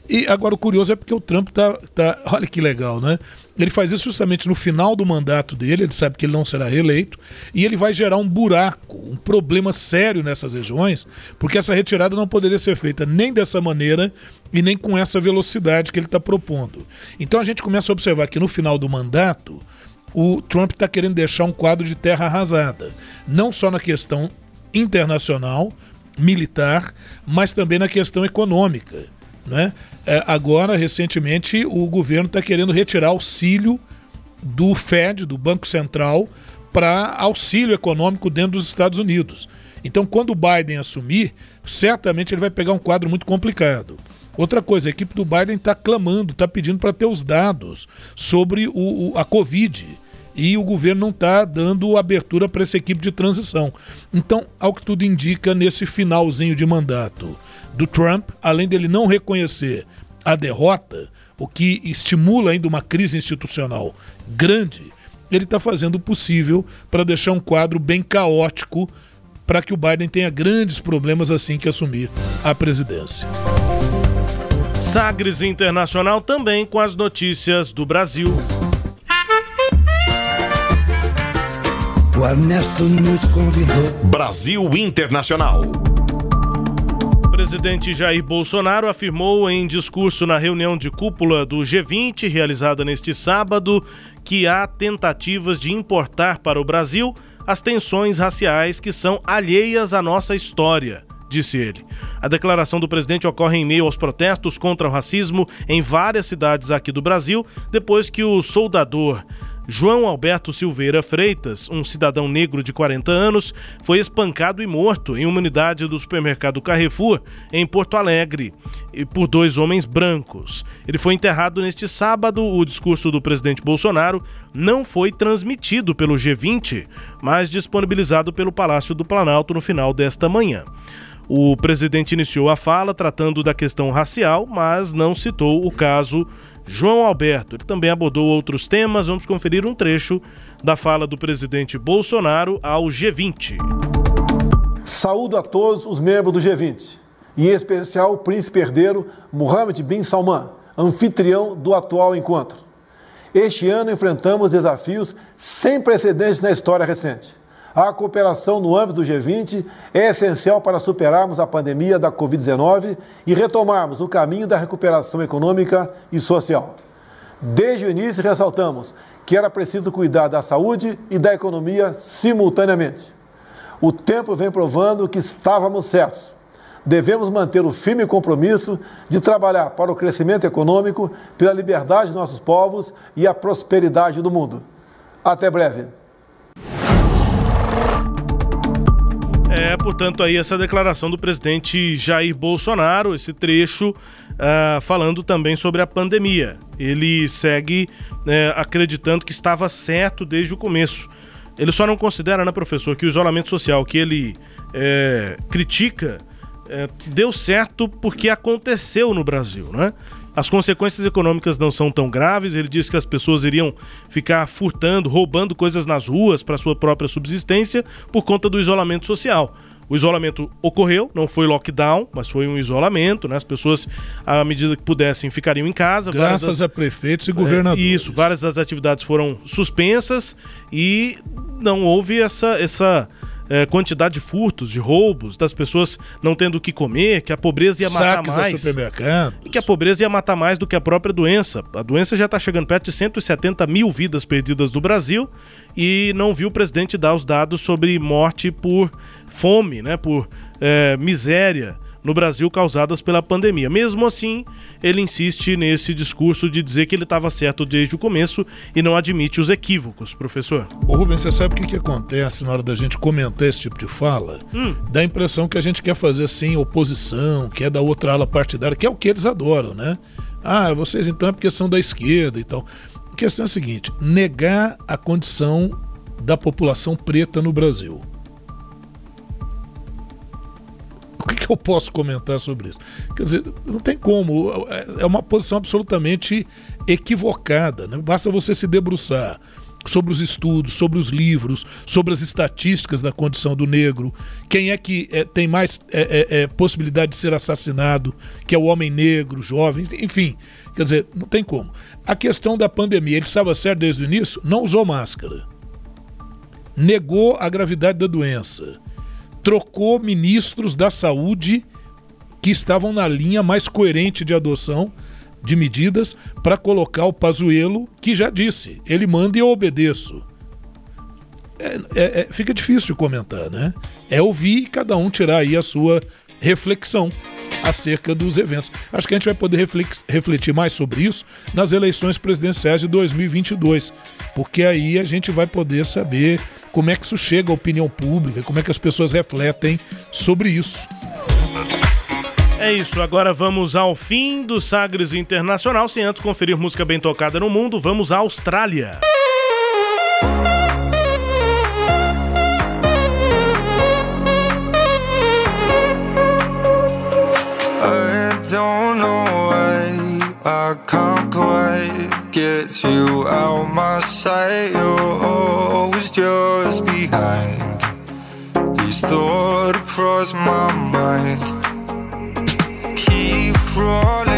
E agora o curioso é porque o Trump tá, tá. Olha que legal, né? Ele faz isso justamente no final do mandato dele, ele sabe que ele não será reeleito, e ele vai gerar um buraco, um problema sério nessas regiões, porque essa retirada não poderia ser feita nem dessa maneira e nem com essa velocidade que ele está propondo. Então a gente começa a observar que no final do mandato, o Trump está querendo deixar um quadro de terra arrasada, não só na questão internacional, militar, mas também na questão econômica. Né? É, agora, recentemente, o governo está querendo retirar auxílio do Fed, do Banco Central, para auxílio econômico dentro dos Estados Unidos. Então, quando o Biden assumir, certamente ele vai pegar um quadro muito complicado. Outra coisa, a equipe do Biden está clamando, está pedindo para ter os dados sobre o, o, a Covid. E o governo não está dando abertura para essa equipe de transição. Então, ao que tudo indica, nesse finalzinho de mandato do Trump, além dele não reconhecer a derrota, o que estimula ainda uma crise institucional grande, ele está fazendo o possível para deixar um quadro bem caótico para que o Biden tenha grandes problemas assim que assumir a presidência. Sagres Internacional também com as notícias do Brasil. O Ernesto nos convidou. Brasil Internacional. Presidente Jair Bolsonaro afirmou em discurso na reunião de cúpula do G20, realizada neste sábado, que há tentativas de importar para o Brasil as tensões raciais que são alheias à nossa história disse ele. A declaração do presidente ocorre em meio aos protestos contra o racismo em várias cidades aqui do Brasil, depois que o soldador João Alberto Silveira Freitas, um cidadão negro de 40 anos, foi espancado e morto em uma unidade do supermercado Carrefour, em Porto Alegre, por dois homens brancos. Ele foi enterrado neste sábado. O discurso do presidente Bolsonaro não foi transmitido pelo G20, mas disponibilizado pelo Palácio do Planalto no final desta manhã. O presidente iniciou a fala tratando da questão racial, mas não citou o caso João Alberto. Ele também abordou outros temas. Vamos conferir um trecho da fala do presidente Bolsonaro ao G20. Saúdo a todos os membros do G20, e em especial o príncipe herdeiro Mohammed bin Salman, anfitrião do atual encontro. Este ano enfrentamos desafios sem precedentes na história recente a cooperação no âmbito do G20 é essencial para superarmos a pandemia da Covid-19 e retomarmos o caminho da recuperação econômica e social. Desde o início, ressaltamos que era preciso cuidar da saúde e da economia simultaneamente. O tempo vem provando que estávamos certos. Devemos manter o firme compromisso de trabalhar para o crescimento econômico, pela liberdade de nossos povos e a prosperidade do mundo. Até breve. É, portanto, aí essa declaração do presidente Jair Bolsonaro, esse trecho uh, falando também sobre a pandemia. Ele segue uh, acreditando que estava certo desde o começo. Ele só não considera, né, professor, que o isolamento social que ele uh, critica deu certo porque aconteceu no Brasil, né? As consequências econômicas não são tão graves. Ele disse que as pessoas iriam ficar furtando, roubando coisas nas ruas para sua própria subsistência por conta do isolamento social. O isolamento ocorreu, não foi lockdown, mas foi um isolamento, né? As pessoas, à medida que pudessem, ficariam em casa. Graças das... a prefeitos e governadores. É, isso, várias das atividades foram suspensas e não houve essa, essa é, quantidade de furtos, de roubos, das pessoas não tendo o que comer, que a pobreza ia matar Saques mais. supermercados. Que a pobreza ia matar mais do que a própria doença. A doença já está chegando perto de 170 mil vidas perdidas no Brasil e não viu o presidente dar os dados sobre morte por fome, né, por é, miséria no Brasil causadas pela pandemia. Mesmo assim, ele insiste nesse discurso de dizer que ele estava certo desde o começo e não admite os equívocos, professor. Ô Rubens, você sabe o que, que acontece na hora da gente comentar esse tipo de fala? Hum. Dá a impressão que a gente quer fazer assim oposição, que é da outra ala partidária, que é o que eles adoram, né? Ah, vocês então é porque são da esquerda e tal. A questão é a seguinte: negar a condição da população preta no Brasil. Que, eu posso comentar sobre isso? Quer dizer, não tem como. É uma posição absolutamente equivocada. Né? Basta você se debruçar sobre os estudos, sobre os livros, sobre as estatísticas da condição do negro, quem é que é, tem mais é, é, é possibilidade de ser assassinado, que é o homem negro, jovem, enfim. Quer dizer, não tem como. A questão da pandemia, ele estava certo desde o início, não usou máscara. Negou a gravidade da doença trocou ministros da saúde que estavam na linha mais coerente de adoção de medidas para colocar o Pazuello, que já disse, ele manda e eu obedeço. É, é, é, fica difícil comentar, né? É ouvir e cada um tirar aí a sua reflexão. acerca dos eventos. Acho que a gente vai poder refletir mais sobre isso nas eleições presidenciais de 2022, porque aí a gente vai poder saber como é que isso chega à opinião pública, como é que as pessoas refletem sobre isso. É isso, agora vamos ao fim do Sagres Internacional. Sem antes conferir música bem tocada no mundo, vamos à Austrália. Don't know why I can't quite get you out my sight. You're always just behind. These thoughts cross my mind. Keep crawling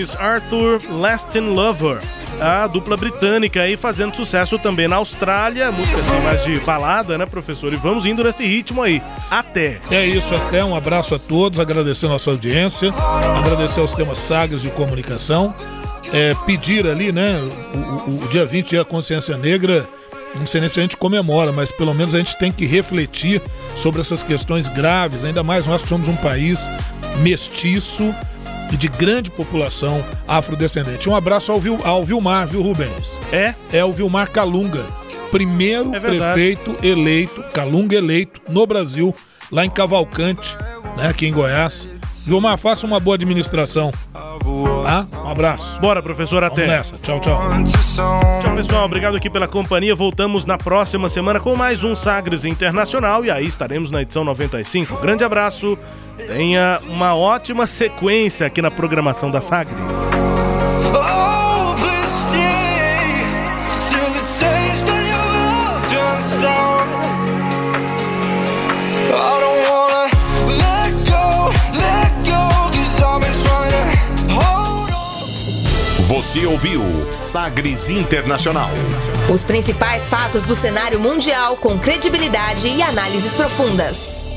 James Arthur, Lasting Lover. A dupla britânica aí fazendo sucesso também na Austrália. Música assim mais de balada, né, professor? E vamos indo nesse ritmo aí. Até. É isso, até um abraço a todos, agradecer a nossa audiência, agradecer aos temas Sagres de Comunicação, é, pedir ali, né, o, o- o dia 20, dia Consciência Negra, não sei nem se a gente comemora, mas pelo menos a gente tem que refletir sobre essas questões graves, ainda mais nós que somos um país mestiço e de grande população afrodescendente. Um abraço ao, Vil, ao Vilmar, viu, Rubens? É? É o Vilmar Calunga, primeiro É prefeito eleito, Calunga eleito no Brasil, lá em Cavalcante, né, aqui em Goiás. Vilmar, faça uma boa administração. Tá? Um abraço. Bora, professor, até. Vamos nessa. Tchau, tchau. Tchau, pessoal. Obrigado aqui pela companhia. Voltamos na próxima semana com mais um Sagres Internacional e aí estaremos na edição 95. Grande abraço. Tenha uma ótima sequência aqui na programação da Sagres. Oh. Você ouviu Sagres Internacional. Os principais fatos do cenário mundial com credibilidade e análises profundas.